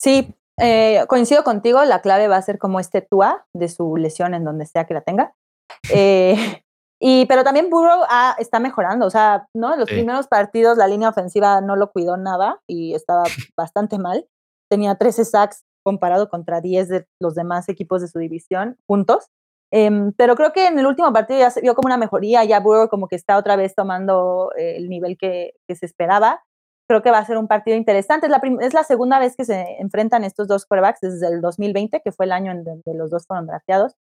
Sí, eh, coincido contigo, la clave va a ser como este Tua de su lesión en donde sea que la tenga. Eh, y, pero también Burrow ah, está mejorando, o sea, ¿no? En los primeros partidos la línea ofensiva no lo cuidó nada y estaba bastante mal. Tenía 13 sacks comparado contra 10 de los demás equipos de su división juntos. Em, pero creo que en el último partido ya se vio como una mejoría, ya Burrow como que está otra vez tomando eh, el nivel que, que, se esperaba. Creo que va a ser un partido interesante. Es la, es la segunda vez que se enfrentan estos dos quarterbacks desde el 2020, que fue el año en donde los dos fueron drafteados.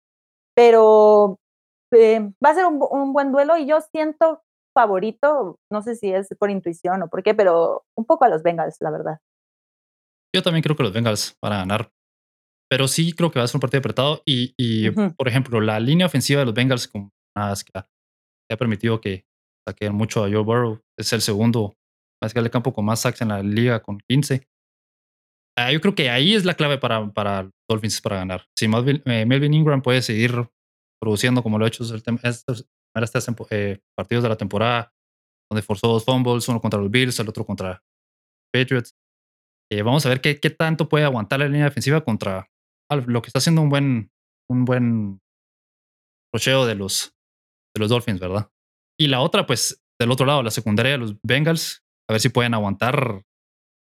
Pero eh, va a ser un, un, buen duelo y yo siento favorito, no sé si es por intuición o por qué, pero un poco a los Bengals, la verdad. Yo también creo que los Bengals van a ganar, pero sí creo que va a ser un partido apretado y, y por ejemplo, la línea ofensiva de los Bengals con que ha, permitido que saquen mucho a Joe Burrow. Es el segundo mariscal de campo con más sacks en la liga con 15. Ah, yo creo que ahí es la clave para, para Dolphins para ganar. Si eh, Melvin, Ingram puede seguir produciendo como lo ha hecho estos, estos eh, partidos de la temporada, donde forzó dos fumbles, uno contra los Bills, el otro contra Patriots. Eh, vamos a ver qué, qué tanto puede aguantar la línea defensiva contra lo que está haciendo un buen, un buen rocheo de los, de los Dolphins, ¿verdad? Y la otra, pues, del otro lado, la secundaria de los Bengals, a ver si pueden aguantar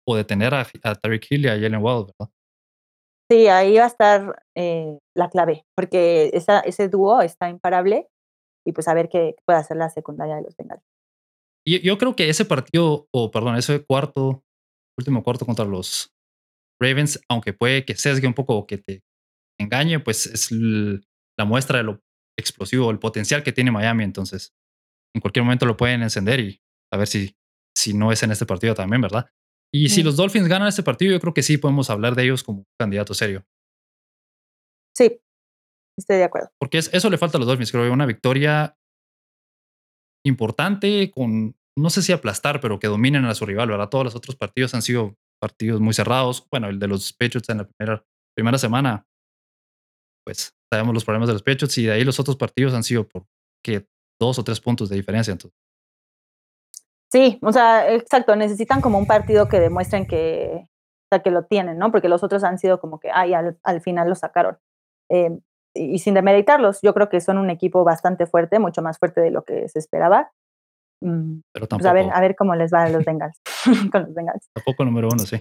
o detener a, a Tyreek Hill y a Jalen Waddle, ¿verdad? Sí, ahí va a estar eh, la clave, porque esa, ese dúo está imparable y pues a ver qué puede hacer la secundaria de los Bengals. Y yo creo que ese partido, o perdón, ese cuarto, último cuarto contra los Ravens, aunque puede que sesgue un poco o que te engañe, pues es la muestra de lo explosivo, el potencial que tiene Miami. Entonces, en cualquier momento lo pueden encender y a ver si, si no es en este partido también, ¿verdad? Y si los Dolphins ganan este partido, yo creo que sí podemos hablar de ellos como candidato serio. Sí, estoy de acuerdo. Porque eso le falta a los Dolphins, creo que una victoria importante con, no sé si aplastar, pero que dominen a su rival, ¿verdad? Todos los otros partidos han sido partidos muy cerrados. Bueno, el de los Patriots en la primera, primera semana, pues sabemos los problemas de los Patriots y de ahí los otros partidos han sido por que dos o tres puntos de diferencia. Entonces. Sí, o sea, exacto, necesitan como un partido que demuestren que, que lo tienen, ¿no? Porque los otros han sido como que, ay, al, al final lo sacaron. Eh, y, sin demeritarlos, yo creo que son un equipo bastante fuerte, mucho más fuerte de lo que se esperaba. Mm, Pero tampoco, pues a, ver, a ver cómo les va a los Bengals, con los Bengals. Tampoco número uno, sí.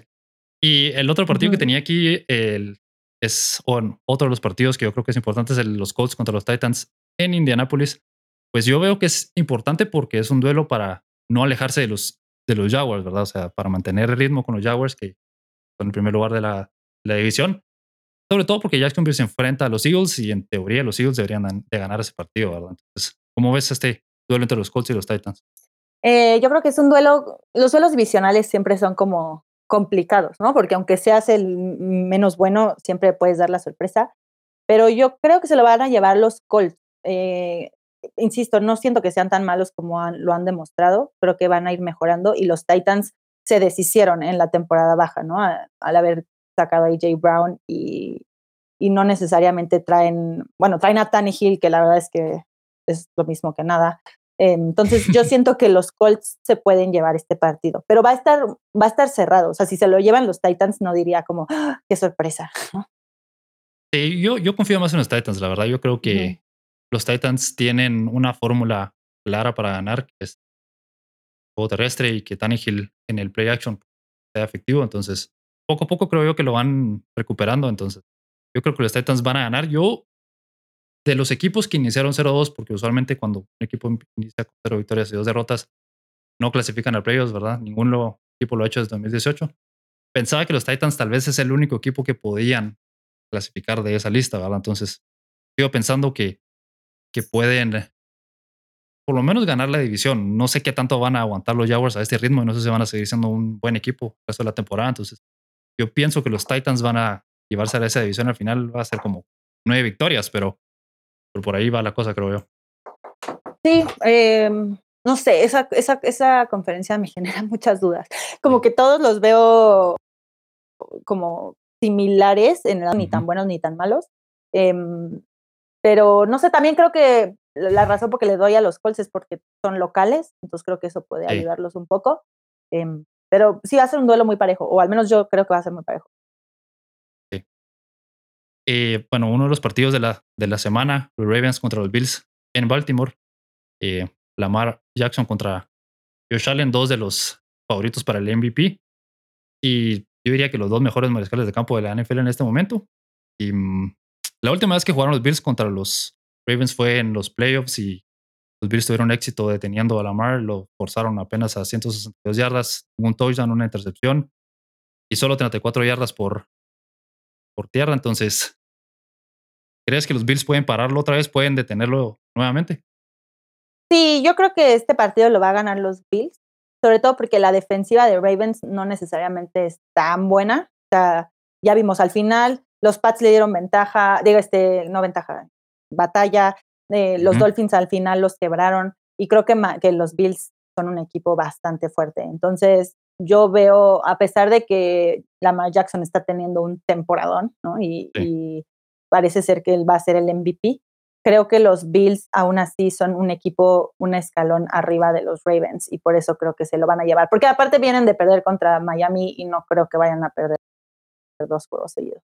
Y el otro partido que tenía aquí el, es otro de los partidos que yo creo que es importante, es el, los Colts contra los Titans en Indianapolis. Pues yo veo que es importante porque es un duelo para no alejarse de los, de los Jaguars, ¿verdad? O sea, para mantener el ritmo con los Jaguars, que son el primer lugar de la, la división. Sobre todo porque Jacksonville se enfrenta a los Eagles y en teoría los Eagles deberían de ganar ese partido, ¿verdad? Entonces, ¿cómo ves este duelo entre los Colts y los Titans? Eh, yo creo que es un duelo, los duelos divisionales siempre son como complicados, ¿no? Porque aunque seas el menos bueno, siempre puedes dar la sorpresa. Pero yo creo que se lo van a llevar los Colts. Eh, insisto, no siento que sean tan malos como lo han demostrado, creo que van a ir mejorando y los Titans se deshicieron en la temporada baja, ¿no? al haber sacado a AJ Brown y, y, no necesariamente traen, bueno, traen a Hill, que la verdad es que es lo mismo que nada. Entonces yo siento que los Colts se pueden llevar este partido, pero va a estar, va a estar cerrado. O sea, si se lo llevan los Titans, no diría como, ¡Ah, qué sorpresa. Sí, yo, yo confío más en los Titans, la verdad. Yo creo que los Titans tienen una fórmula clara para ganar, que es juego terrestre y que Tannehill en el play action sea efectivo. Entonces, poco a poco creo yo que lo van recuperando. Entonces, yo creo que los Titans van a ganar. Yo, de los equipos que iniciaron 0-2, porque usualmente cuando un equipo inicia con 0 victorias y 2 derrotas, no clasifican al playoffs, ¿verdad? Ningún equipo lo ha hecho desde 2018. Pensaba que los Titans tal vez es el único equipo que podían clasificar de esa lista, ¿verdad? Entonces, sigo pensando que que pueden por lo menos ganar la división. No sé qué tanto van a aguantar los Jaguars a este ritmo y no sé si van a seguir siendo un buen equipo el resto de la temporada. Entonces, yo pienso que los Titans van a llevarse a esa división al final. Va a ser como nueve victorias, pero, por ahí va la cosa, creo yo. Sí, em, no sé, esa, esa, esa conferencia me genera muchas dudas. Como que todos los veo como similares, en ni tan buenos ni tan malos. Em, pero no sé, también creo que la razón por que le doy a los Colts es porque son locales, entonces creo que eso puede ayudarlos un poco. Em, pero sí va a ser un duelo muy parejo, o al menos yo creo que va a ser muy parejo. Eh, bueno, uno de los partidos de la, de la semana, los Ravens contra los Bills en Baltimore. Eh, Lamar Jackson contra Josh Allen, dos de los favoritos para el MVP. Y yo diría que los dos mejores mariscales de campo de la NFL en este momento. Y mm, la última vez que jugaron los Bills contra los Ravens fue en los playoffs y los Bills tuvieron éxito deteniendo a Lamar, lo forzaron apenas a 162 yardas, un touchdown, una intercepción y solo 34 yardas por, por tierra. Entonces, ¿crees que los Bills pueden pararlo otra vez? ¿Pueden detenerlo nuevamente? Sí, yo creo que este partido lo va a ganar los Bills, sobre todo porque la defensiva de Ravens no necesariamente es tan buena. O sea, ya vimos al final, los Pats le dieron ventaja, digo, este, no ventaja, batalla. Eh, los Dolphins al final los quebraron y creo que, que los Bills son un equipo bastante fuerte. Entonces, yo veo, a pesar de que Lamar Jackson está teniendo un temporadón, ¿no? Y, y, parece ser que él va a ser el MVP, creo que los Bills aún así son un equipo, un escalón arriba de los Ravens y por eso creo que se lo van a llevar. Porque aparte vienen de perder contra Miami y no creo que vayan a perder dos juegos seguidos.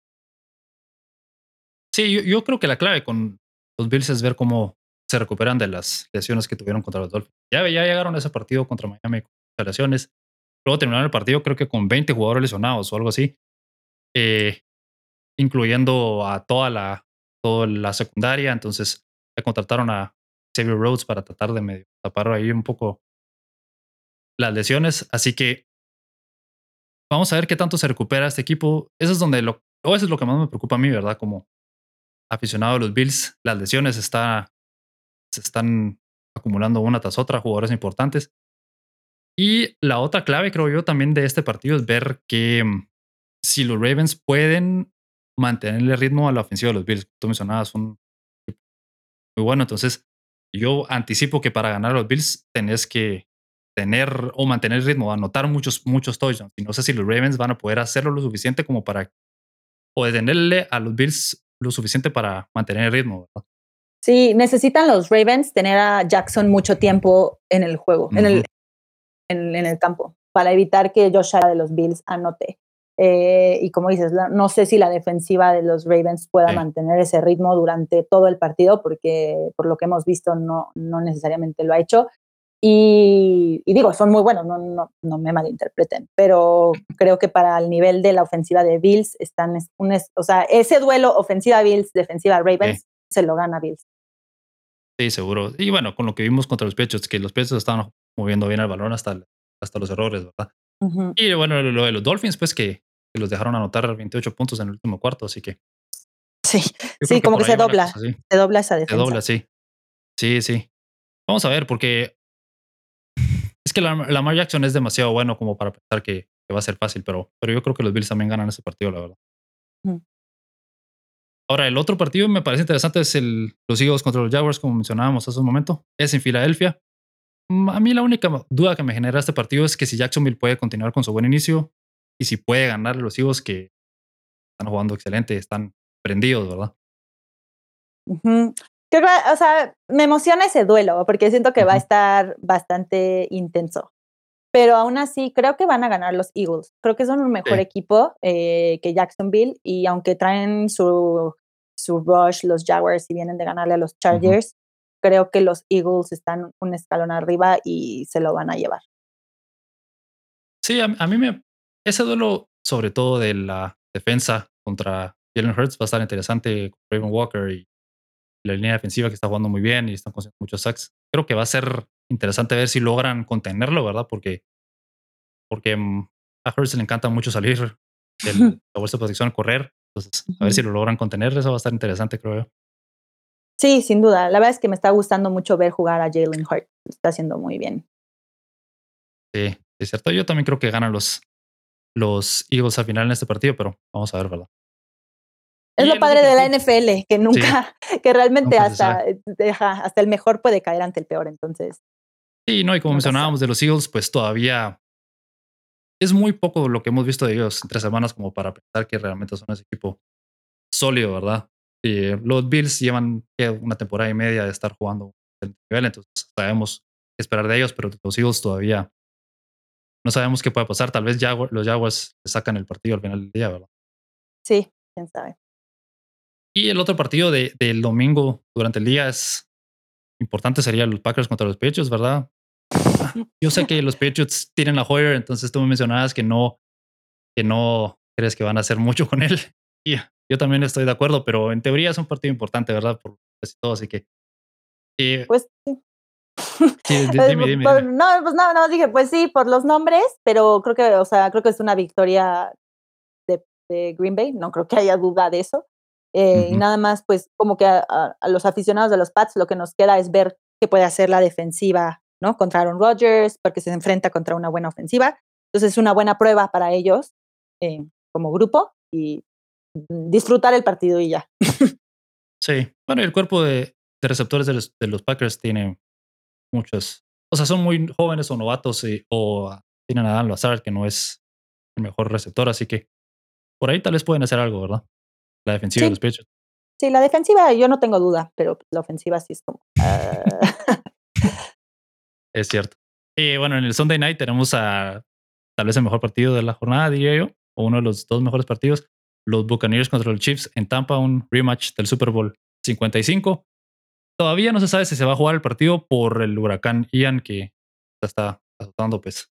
Sí, yo, yo creo que la clave con los Bills es ver cómo se recuperan de las lesiones que tuvieron contra los Dolphins. Ya, ya llegaron a ese partido contra Miami con lesiones. Luego terminaron el partido creo que con 20 jugadores lesionados o algo así. Eh, incluyendo a toda la, toda la secundaria. Entonces le contrataron a Xavier Rhodes para tratar de medio tapar ahí un poco las lesiones. Así que vamos a ver qué tanto se recupera este equipo. Eso es donde lo, eso es lo que más me preocupa a mí, ¿verdad? Como aficionado a los Bills, las lesiones está, se están acumulando una tras otra, jugadores importantes. Y la otra clave, creo yo, también de este partido es ver que mm, si los Ravens pueden mantenerle ritmo a la ofensiva de los Bills, tú mencionabas, un muy bueno. Entonces, yo anticipo que para ganar a los Bills tenés que tener o mantener el ritmo, anotar muchos, muchos touchdowns. Y no sé si los Ravens van a poder hacerlo lo suficiente como para o detenerle a los Bills lo suficiente para mantener el ritmo. Sí, necesitan los Ravens tener a Jackson mucho tiempo en el juego, en, el, en, el campo, para evitar que Josh Allen de los Bills anote. Eh, y como dices, no sé si la defensiva de los Ravens pueda mantener ese ritmo durante todo el partido, porque por lo que hemos visto no, no necesariamente lo ha hecho. Y, digo, son muy buenos, no, no, no, me malinterpreten, pero creo que para el nivel de la ofensiva de Bills están, un, o sea, ese duelo ofensiva Bills, defensiva Ravens, se lo gana Bills. Sí, seguro. Y bueno, con lo que vimos contra los pechos, que los pechos estaban moviendo bien el balón hasta, hasta los errores, ¿verdad? Y bueno, lo de los Dolphins, pues que, los dejaron anotar 28 puntos en el último cuarto, así que. Sí, sí, como que se dobla. Se dobla esa defensa. Se dobla, sí. Sí, sí. Vamos a ver, porque es que la, Lamar Jackson es demasiado bueno como para pensar que, va a ser fácil, pero, pero yo creo que los Bills también ganan ese partido, la verdad. Ahora, el otro partido me parece interesante es el, los Eagles contra los Jaguars, como mencionábamos hace un momento. Es en Filadelfia. Mm, a mí la única duda que me genera este partido es que si Jacksonville puede continuar con su buen inicio y si puede ganar los Eagles que están jugando excelente, están prendidos, ¿verdad? o sea, me emociona ese duelo porque siento que va a estar bastante intenso. Pero aún así, creo que van a ganar los Eagles. Creo que son un mejor equipo eh, que Jacksonville y aunque traen su, su rush los Jaguars y vienen de ganarle a los Chargers, creo que los Eagles están un escalón arriba y se lo van a llevar. Sí, a, mí me... Ese duelo, sobre todo de la defensa contra Jalen Hurts, va a estar interesante con Raven Walker y la línea defensiva que está jugando muy bien y están consiguiendo muchos sacks. Creo que va a ser interesante ver si logran contenerlo, ¿verdad? Porque, porque mm, a Hurts le encanta mucho salir de la bolsa de protección correr. Entonces, a ver si lo logran contener. Eso va a estar interesante, creo yo. Sí, sin duda. La verdad es que me está gustando mucho ver jugar a Jalen Hurts. Está haciendo muy bien. Sí, es cierto. Yo también creo que ganan los, los Eagles al final en este partido, pero vamos a ver, ¿verdad? Es lo padre de la NFL, que nunca, que realmente hasta, deja, hasta el mejor puede caer ante el peor, entonces. Sí, no, y como mencionábamos de los Eagles, pues todavía es muy poco lo que hemos visto de ellos en tres semanas como para pensar que realmente son ese equipo sólido, ¿verdad? Y los Bills llevan una temporada y media de estar jugando el nivel, entonces sabemos qué esperar de ellos, pero los Eagles todavía no sabemos qué puede pasar. Tal vez los Jaguars sacan el partido al final del día, ¿verdad? Sí, quién sabe. Y el otro partido de, del domingo durante el día es importante, sería los Packers contra los Patriots, ¿verdad? Yo sé que los Patriots tienen a Hoyer, entonces tú me mencionabas que no, que no crees que van a hacer mucho con él. Y yo también estoy de acuerdo, pero en teoría es un partido importante, ¿verdad? Por casi todo, así que. pues sí. dime, dime, no, pues no, no, dije, pues sí, por los nombres, pero creo que, o sea, creo que es una victoria de, de Green Bay, no creo que haya duda de eso. Eh, y nada más, pues como que a, los aficionados de los Pats lo que nos queda es ver qué puede hacer la defensiva, ¿no? Contra Aaron Rodgers, porque se enfrenta contra una buena ofensiva. Entonces es una buena prueba para ellos eh, como grupo y disfrutar el partido y ya. sí, bueno, el cuerpo de, receptores de los, Packers tiene muchos, o sea, son muy jóvenes o novatos y, o tienen a Dan Lazard, que no es el mejor receptor, así que por ahí tal vez pueden hacer algo, ¿verdad? La defensiva Sí. de los Patriots. Sí, la defensiva yo no tengo duda, pero la ofensiva sí es como. ah. Es cierto. Y bueno, en el Sunday night tenemos a tal vez el mejor partido de la jornada, diría yo, o uno de los dos mejores partidos. Los Buccaneers contra los Chiefs en Tampa, un rematch del Super Bowl 55. Todavía no se sabe si se va a jugar el partido por el huracán Ian que está azotando pues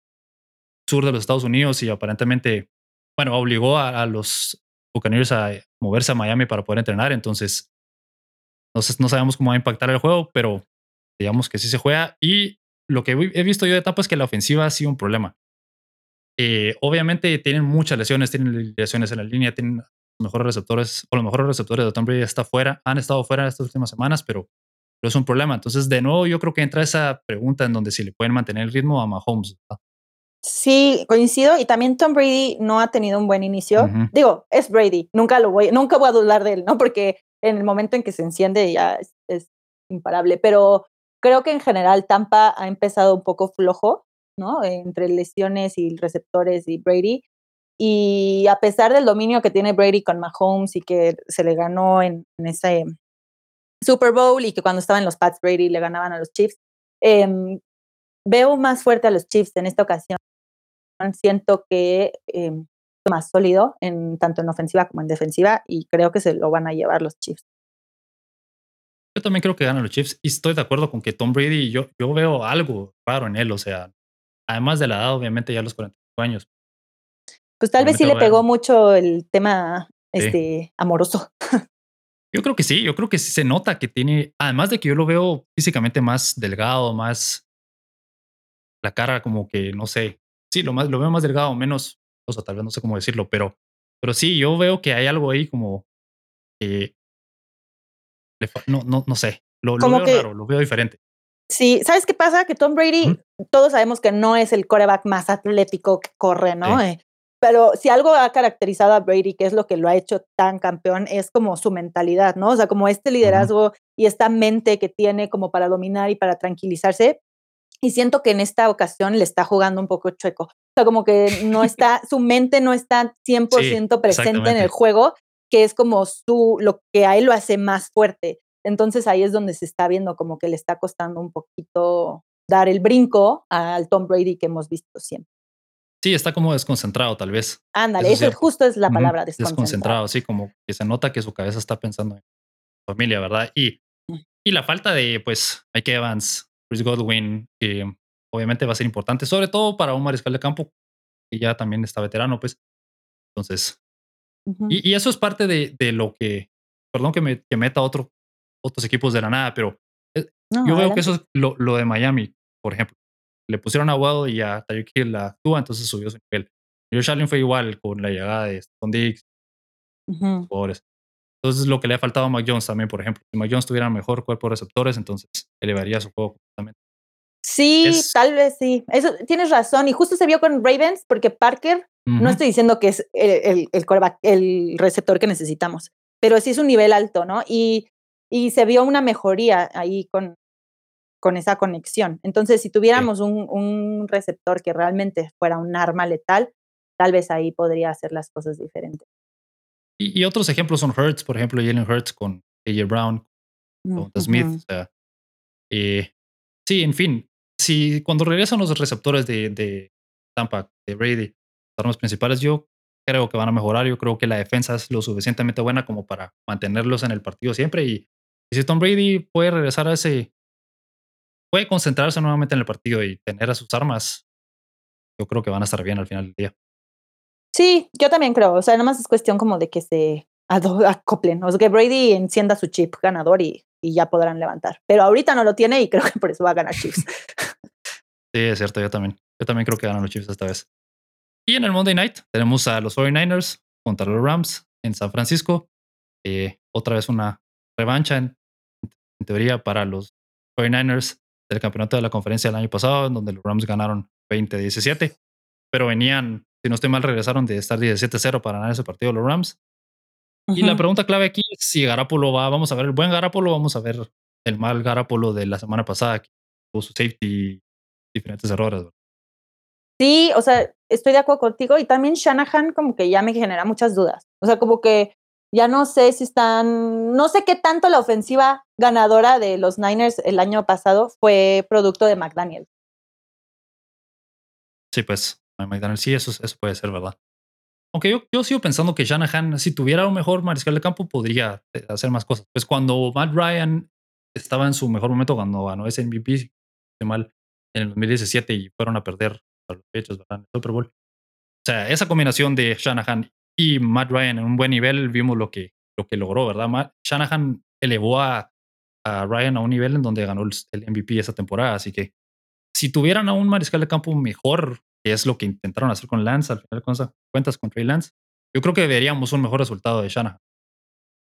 sur de los Estados Unidos y aparentemente, bueno, obligó a, los Buccaneers a moverse a Miami para poder entrenar. Entonces, no, no sabemos cómo va a impactar el juego, pero digamos que sí se juega. Y lo que he visto yo de etapa es que la ofensiva ha sido un problema. Eh, obviamente tienen muchas lesiones, tienen lesiones en la línea, tienen los mejores receptores, o los mejores receptores de Tom Brady está fuera, han estado fuera estas últimas semanas, pero, pero es un problema. Entonces, de nuevo, yo creo que entra esa pregunta en donde si le pueden mantener el ritmo a Mahomes. ¿verdad? Sí, coincido. Y también Tom Brady no ha tenido un buen inicio. Digo, es Brady. Nunca lo voy, nunca voy a dudar de él, ¿no? Porque en el momento en que se enciende ya es, es imparable. Pero creo que en general Tampa ha empezado un poco flojo, ¿no? Entre lesiones y receptores y Brady. Y a pesar del dominio que tiene Brady con Mahomes y que se le ganó en, en ese Super Bowl y que cuando estaba en los Pats Brady le ganaban a los Chiefs, em, veo más fuerte a los Chiefs en esta ocasión. Siento que eh, más sólido en tanto en ofensiva como en defensiva y creo que se lo van a llevar los Chiefs. Yo también creo que ganan los Chiefs y estoy de acuerdo con que Tom Brady, yo, yo veo algo raro en él, o sea, además de la edad, obviamente ya a los 45 años. Pues tal vez sí le pegó mucho el tema Sí. este amoroso. Yo creo que sí, yo creo que sí se nota que tiene, además de que yo lo veo físicamente más delgado, más la cara como que, no sé, sí, lo, más, lo veo más delgado, menos, o sea, tal vez no sé cómo decirlo, pero, pero sí, yo veo que hay algo ahí como que, no, no, no sé, lo, veo que- raro, lo veo diferente. Sí, ¿sabes qué pasa? Que Tom Brady, todos sabemos que no es el coreback más atlético que corre, ¿no? Sí. Eh, pero si algo ha caracterizado a Brady, que es lo que lo ha hecho tan campeón, es como su mentalidad, ¿no? O sea, como este liderazgo y esta mente que tiene como para dominar y para tranquilizarse. Y siento que en esta ocasión le está jugando un poco chueco. O sea, como que no está, su mente no está 100% presente en el juego, que es como su, lo que a él lo hace más fuerte. Entonces ahí es donde se está viendo como que le está costando un poquito dar el brinco al Tom Brady que hemos visto siempre. Sí, está como desconcentrado, tal vez. Ándale, Eso es eso justo es la palabra, desconcentrado. Desconcentrado, sí, como que se nota que su cabeza está pensando en familia, ¿verdad? Y, Mm. y la falta de, pues, Mike Evans, Chris Godwin, que obviamente va a ser importante, sobre todo para un mariscal de campo que ya también está veterano, pues. Entonces, y, y eso es parte de, de lo que, perdón que, me, que meta otro, otros equipos de la nada, pero No, yo veo que eso es lo, lo de Miami, por ejemplo. Le pusieron a Waddle y a Tyreek Hill a Tua, entonces subió su nivel. Josh Allen fue igual con la llegada de Stone Diggs, Ujú. jugadores. Entonces, lo que le ha faltado a Mac Jones también, por ejemplo. Si Mac Jones tuviera mejor cuerpo de receptores, entonces elevaría su juego completamente. Sí, Es- tal vez sí. Eso tienes razón. Y justo se vio con Ravens porque Parker, no estoy diciendo que es el, el, el el receptor que necesitamos, pero sí es un nivel alto, ¿no? Y, y se vio una mejoría ahí con, con esa conexión. Entonces, si tuviéramos un, un receptor que realmente fuera un arma letal, tal vez ahí podría hacer las cosas diferentes. Y, y otros ejemplos son Hurts, por ejemplo, Jalen Hurts con AJ Brown, con Smith. Ujú. O sea, eh, sí, en fin. Si cuando regresan los receptores de, de Tampa, de Brady, las armas principales, yo creo que van a mejorar. Yo creo que la defensa es lo suficientemente buena como para mantenerlos en el partido siempre. Y, y si Tom Brady puede regresar a ese, puede concentrarse nuevamente en el partido y tener a sus armas, yo creo que van a estar bien al final del día. Sí, yo también creo. O sea, nada más es cuestión como de que se acoplen. O sea, que Brady encienda su chip ganador y, y ya podrán levantar. Pero ahorita no lo tiene y creo que por eso va a ganar Chiefs. Sí, es cierto, yo también. Yo también creo que ganan los Chiefs esta vez. Y en el Monday Night tenemos a los 49ers contra los Rams en San Francisco. Eh, otra vez una revancha en, en teoría para los 49ers del campeonato de la conferencia del año pasado, en donde los Rams ganaron 20-17, pero venían, si no estoy mal, regresaron de estar 17-0 para ganar ese partido los Rams. Y la pregunta clave aquí es si Garapolo va, vamos a ver el buen Garapolo, vamos a ver el mal Garapolo de la semana pasada, que tuvo su safety, diferentes errores. Sí, o sea, estoy de acuerdo contigo y también Shanahan como que ya me genera muchas dudas. O sea, como que ya no sé si están, no sé qué tanto la ofensiva ganadora de los Niners el año pasado fue producto de McDaniel. Sí, pues, McDaniel, sí, eso, eso puede ser verdad. Aunque yo, yo sigo pensando que Shanahan, si tuviera un mejor mariscal de campo, podría eh, hacer más cosas. Pues cuando Matt Ryan estaba en su mejor momento, cuando ganó ese MVP, mal, en el 2017 y fueron a perder a los pechos, ¿verdad? En el Super Bowl. O sea, esa combinación de Shanahan y Matt Ryan en un buen nivel, vimos lo que, lo que logró, ¿verdad? Matt, Shanahan elevó a, a, Ryan a un nivel en donde ganó el, MVP esa temporada. Así que si tuvieran a un mariscal de campo mejor, que es lo que intentaron hacer con Lance, al final de cuentas con Trey Lance, yo creo que veríamos un mejor resultado de Shanahan.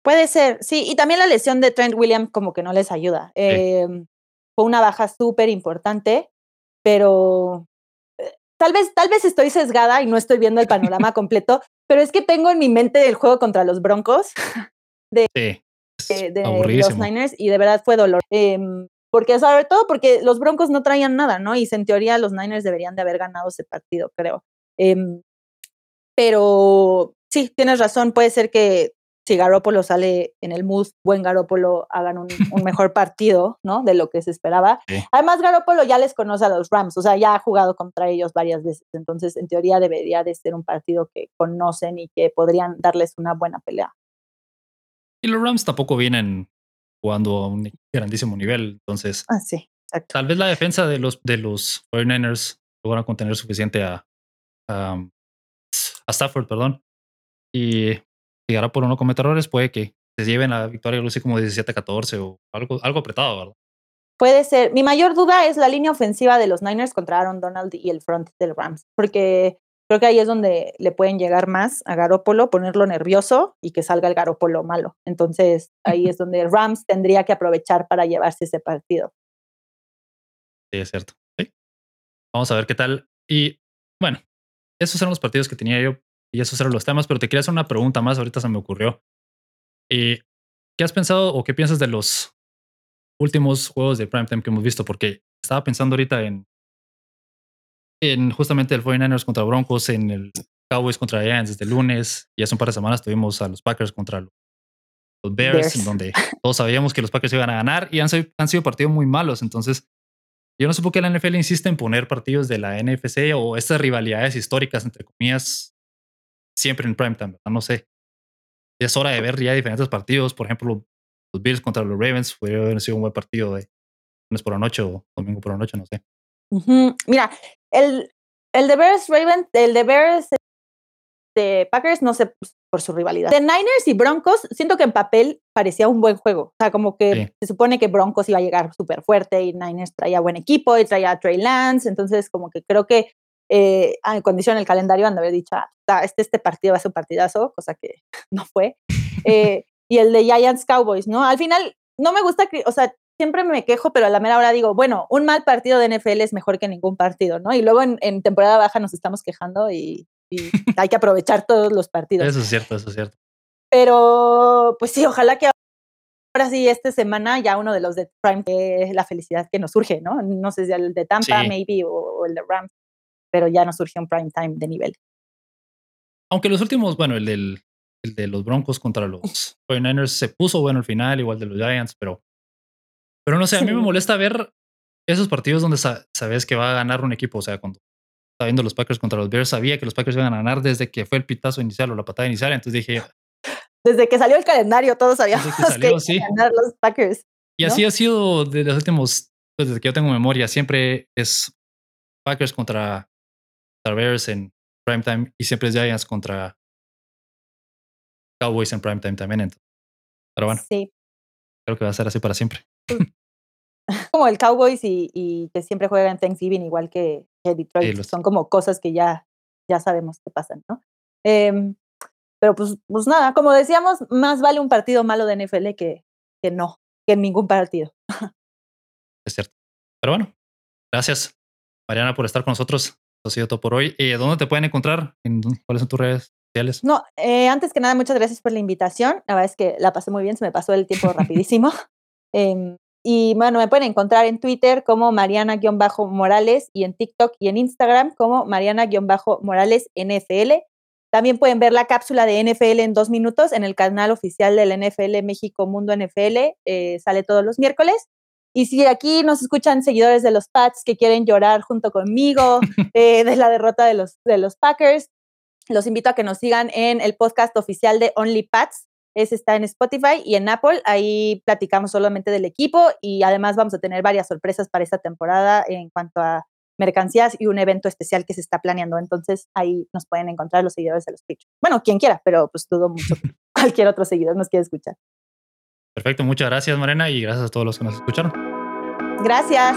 Puede ser, sí, y también la lesión de Trent Williams como que no les ayuda. Sí. Eh, fue una baja súper importante, pero tal vez, tal vez estoy sesgada y no estoy viendo el panorama completo, pero es que tengo en mi mente el juego contra los Broncos de, sí, de, de los Niners y de verdad fue dolor. Eh, porque sobre todo porque los Broncos no traían nada, ¿no? Y en teoría los Niners deberían de haber ganado ese partido, creo. Eh, pero sí, tienes razón, puede ser que si Garópolo sale en el mood, buen Garópolo hagan un, un, mejor partido, ¿no? De lo que se esperaba. Sí. Además, Garópolo ya les conoce a los Rams, o sea, ya ha jugado contra ellos varias veces, entonces en teoría debería de ser un partido que conocen y que podrían darles una buena pelea. Y los Rams tampoco vienen jugando a un grandísimo nivel, entonces ah, sí, exacto. tal vez la defensa de los, de los 49ers logran contener suficiente a, a, a Stafford, perdón, y llegará por uno comete errores, puede que se lleven la victoria algo así como 17-14 o algo, algo apretado, ¿verdad? Puede ser. Mi mayor duda es la línea ofensiva de los Niners contra Aaron Donald y el front del Rams, porque creo que ahí es donde le pueden llegar más a Garópolo, ponerlo nervioso y que salga el Garópolo malo. Entonces ahí es donde el Rams tendría que aprovechar para llevarse ese partido. Sí, es cierto. Sí. Vamos a ver qué tal. Y bueno, esos eran los partidos que tenía yo y esos eran los temas, pero te quería hacer una pregunta más, ahorita se me ocurrió. ¿Y qué has pensado o qué piensas de los últimos juegos de primetime que hemos visto? Porque estaba pensando ahorita en, en justamente el 49ers contra Broncos, en el Cowboys contra Giants desde el lunes, y hace un par de semanas tuvimos a los Packers contra los, los Bears, Bears, en donde todos sabíamos que los Packers iban a ganar y han, han sido partidos muy malos. Entonces, yo no sé por qué la NFL insiste en poner partidos de la NFC o estas rivalidades históricas, entre comillas, siempre en primetime, ¿verdad? No sé. Es hora de ver ya diferentes partidos. Por ejemplo, los Bills contra los Ravens puede haber sido un buen partido de lunes por la noche o domingo por la noche, no sé. Uh -huh. Mira, el, el de Bears Ravens, el de Bears de Packers, no sé por su rivalidad. De Niners y Broncos, siento que en papel parecía un buen juego. O sea, como que sí. se supone que Broncos iba a llegar súper fuerte y Niners traía buen equipo y traía a Trey Lance. Entonces, como que creo que eh, en condición el calendario han de haber dicho, ah, este, este partido va a ser un partidazo, cosa que no fue. Eh, y el de Giants Cowboys, ¿no? Al final, no me gusta, que, o sea, siempre me quejo, pero a la mera hora digo, bueno, un mal partido de NFL es mejor que ningún partido, ¿no? Y luego en, en temporada baja nos estamos quejando y, y hay que aprovechar todos los partidos. Eso es cierto, eso es cierto. Pero, pues sí, ojalá que ahora sí, esta semana ya uno de los de Prime, eh, la felicidad que nos surge, ¿no? No sé si el de Tampa, sí. maybe, o, o el de Rams pero ya no surgió un prime time de nivel. Aunque los últimos, bueno, el, del, el de los Broncos contra los 49ers se puso bueno al final, igual de los Giants, pero, pero no sé, a mí me molesta ver esos partidos donde sa sabes que va a ganar un equipo, o sea, cuando estaba viendo los Packers contra los Bears, sabía que los Packers iban a ganar desde que fue el pitazo inicial o la patada inicial, entonces dije... Desde que salió el calendario, todos sabíamos que, salió, que sí. iban a ganar los Packers. Y ¿no? así ha sido de los últimos, pues desde que yo tengo memoria, siempre es Packers contra Bears en primetime y siempre es Giants contra Cowboys en primetime también. Entonces. Pero bueno, sí. creo que va a ser así para siempre. Como el Cowboys y, y que siempre juegan Thanksgiving igual que, que Detroit. Sí, los... Son como cosas que ya, ya sabemos que pasan, ¿no? Eh, pero pues, pues nada, como decíamos, más vale un partido malo de NFL que, que no, que ningún partido. Es cierto. Pero bueno, gracias, Mariana, por estar con nosotros. Ha sido todo por hoy. Eh, ¿Dónde te pueden encontrar? ¿En, ¿Cuáles son tus redes sociales? No, eh, antes que nada, muchas gracias por la invitación. La verdad es que la pasé muy bien, se me pasó el tiempo rapidísimo. Eh, Y bueno, me pueden encontrar en Twitter como Mariana-Morales y en TikTok y en Instagram como Mariana-Morales NFL. También pueden ver la cápsula de NFL en dos minutos en el canal oficial del NFL México Mundo NFL. Eh, sale todos los miércoles. Y si aquí nos escuchan seguidores de los Pats que quieren llorar junto conmigo eh, de la derrota de los, de los Packers, los invito a que nos sigan en el podcast oficial de Only Pats. Ese está en Spotify y en Apple. Ahí platicamos solamente del equipo y además vamos a tener varias sorpresas para esta temporada en cuanto a mercancías y un evento especial que se está planeando. Entonces ahí nos pueden encontrar los seguidores de los Pitch. Bueno, quien quiera, pero pues dudo mucho cualquier otro seguidor nos quiera escuchar. Perfecto, muchas gracias Morena y gracias a todos los que nos escucharon. Gracias.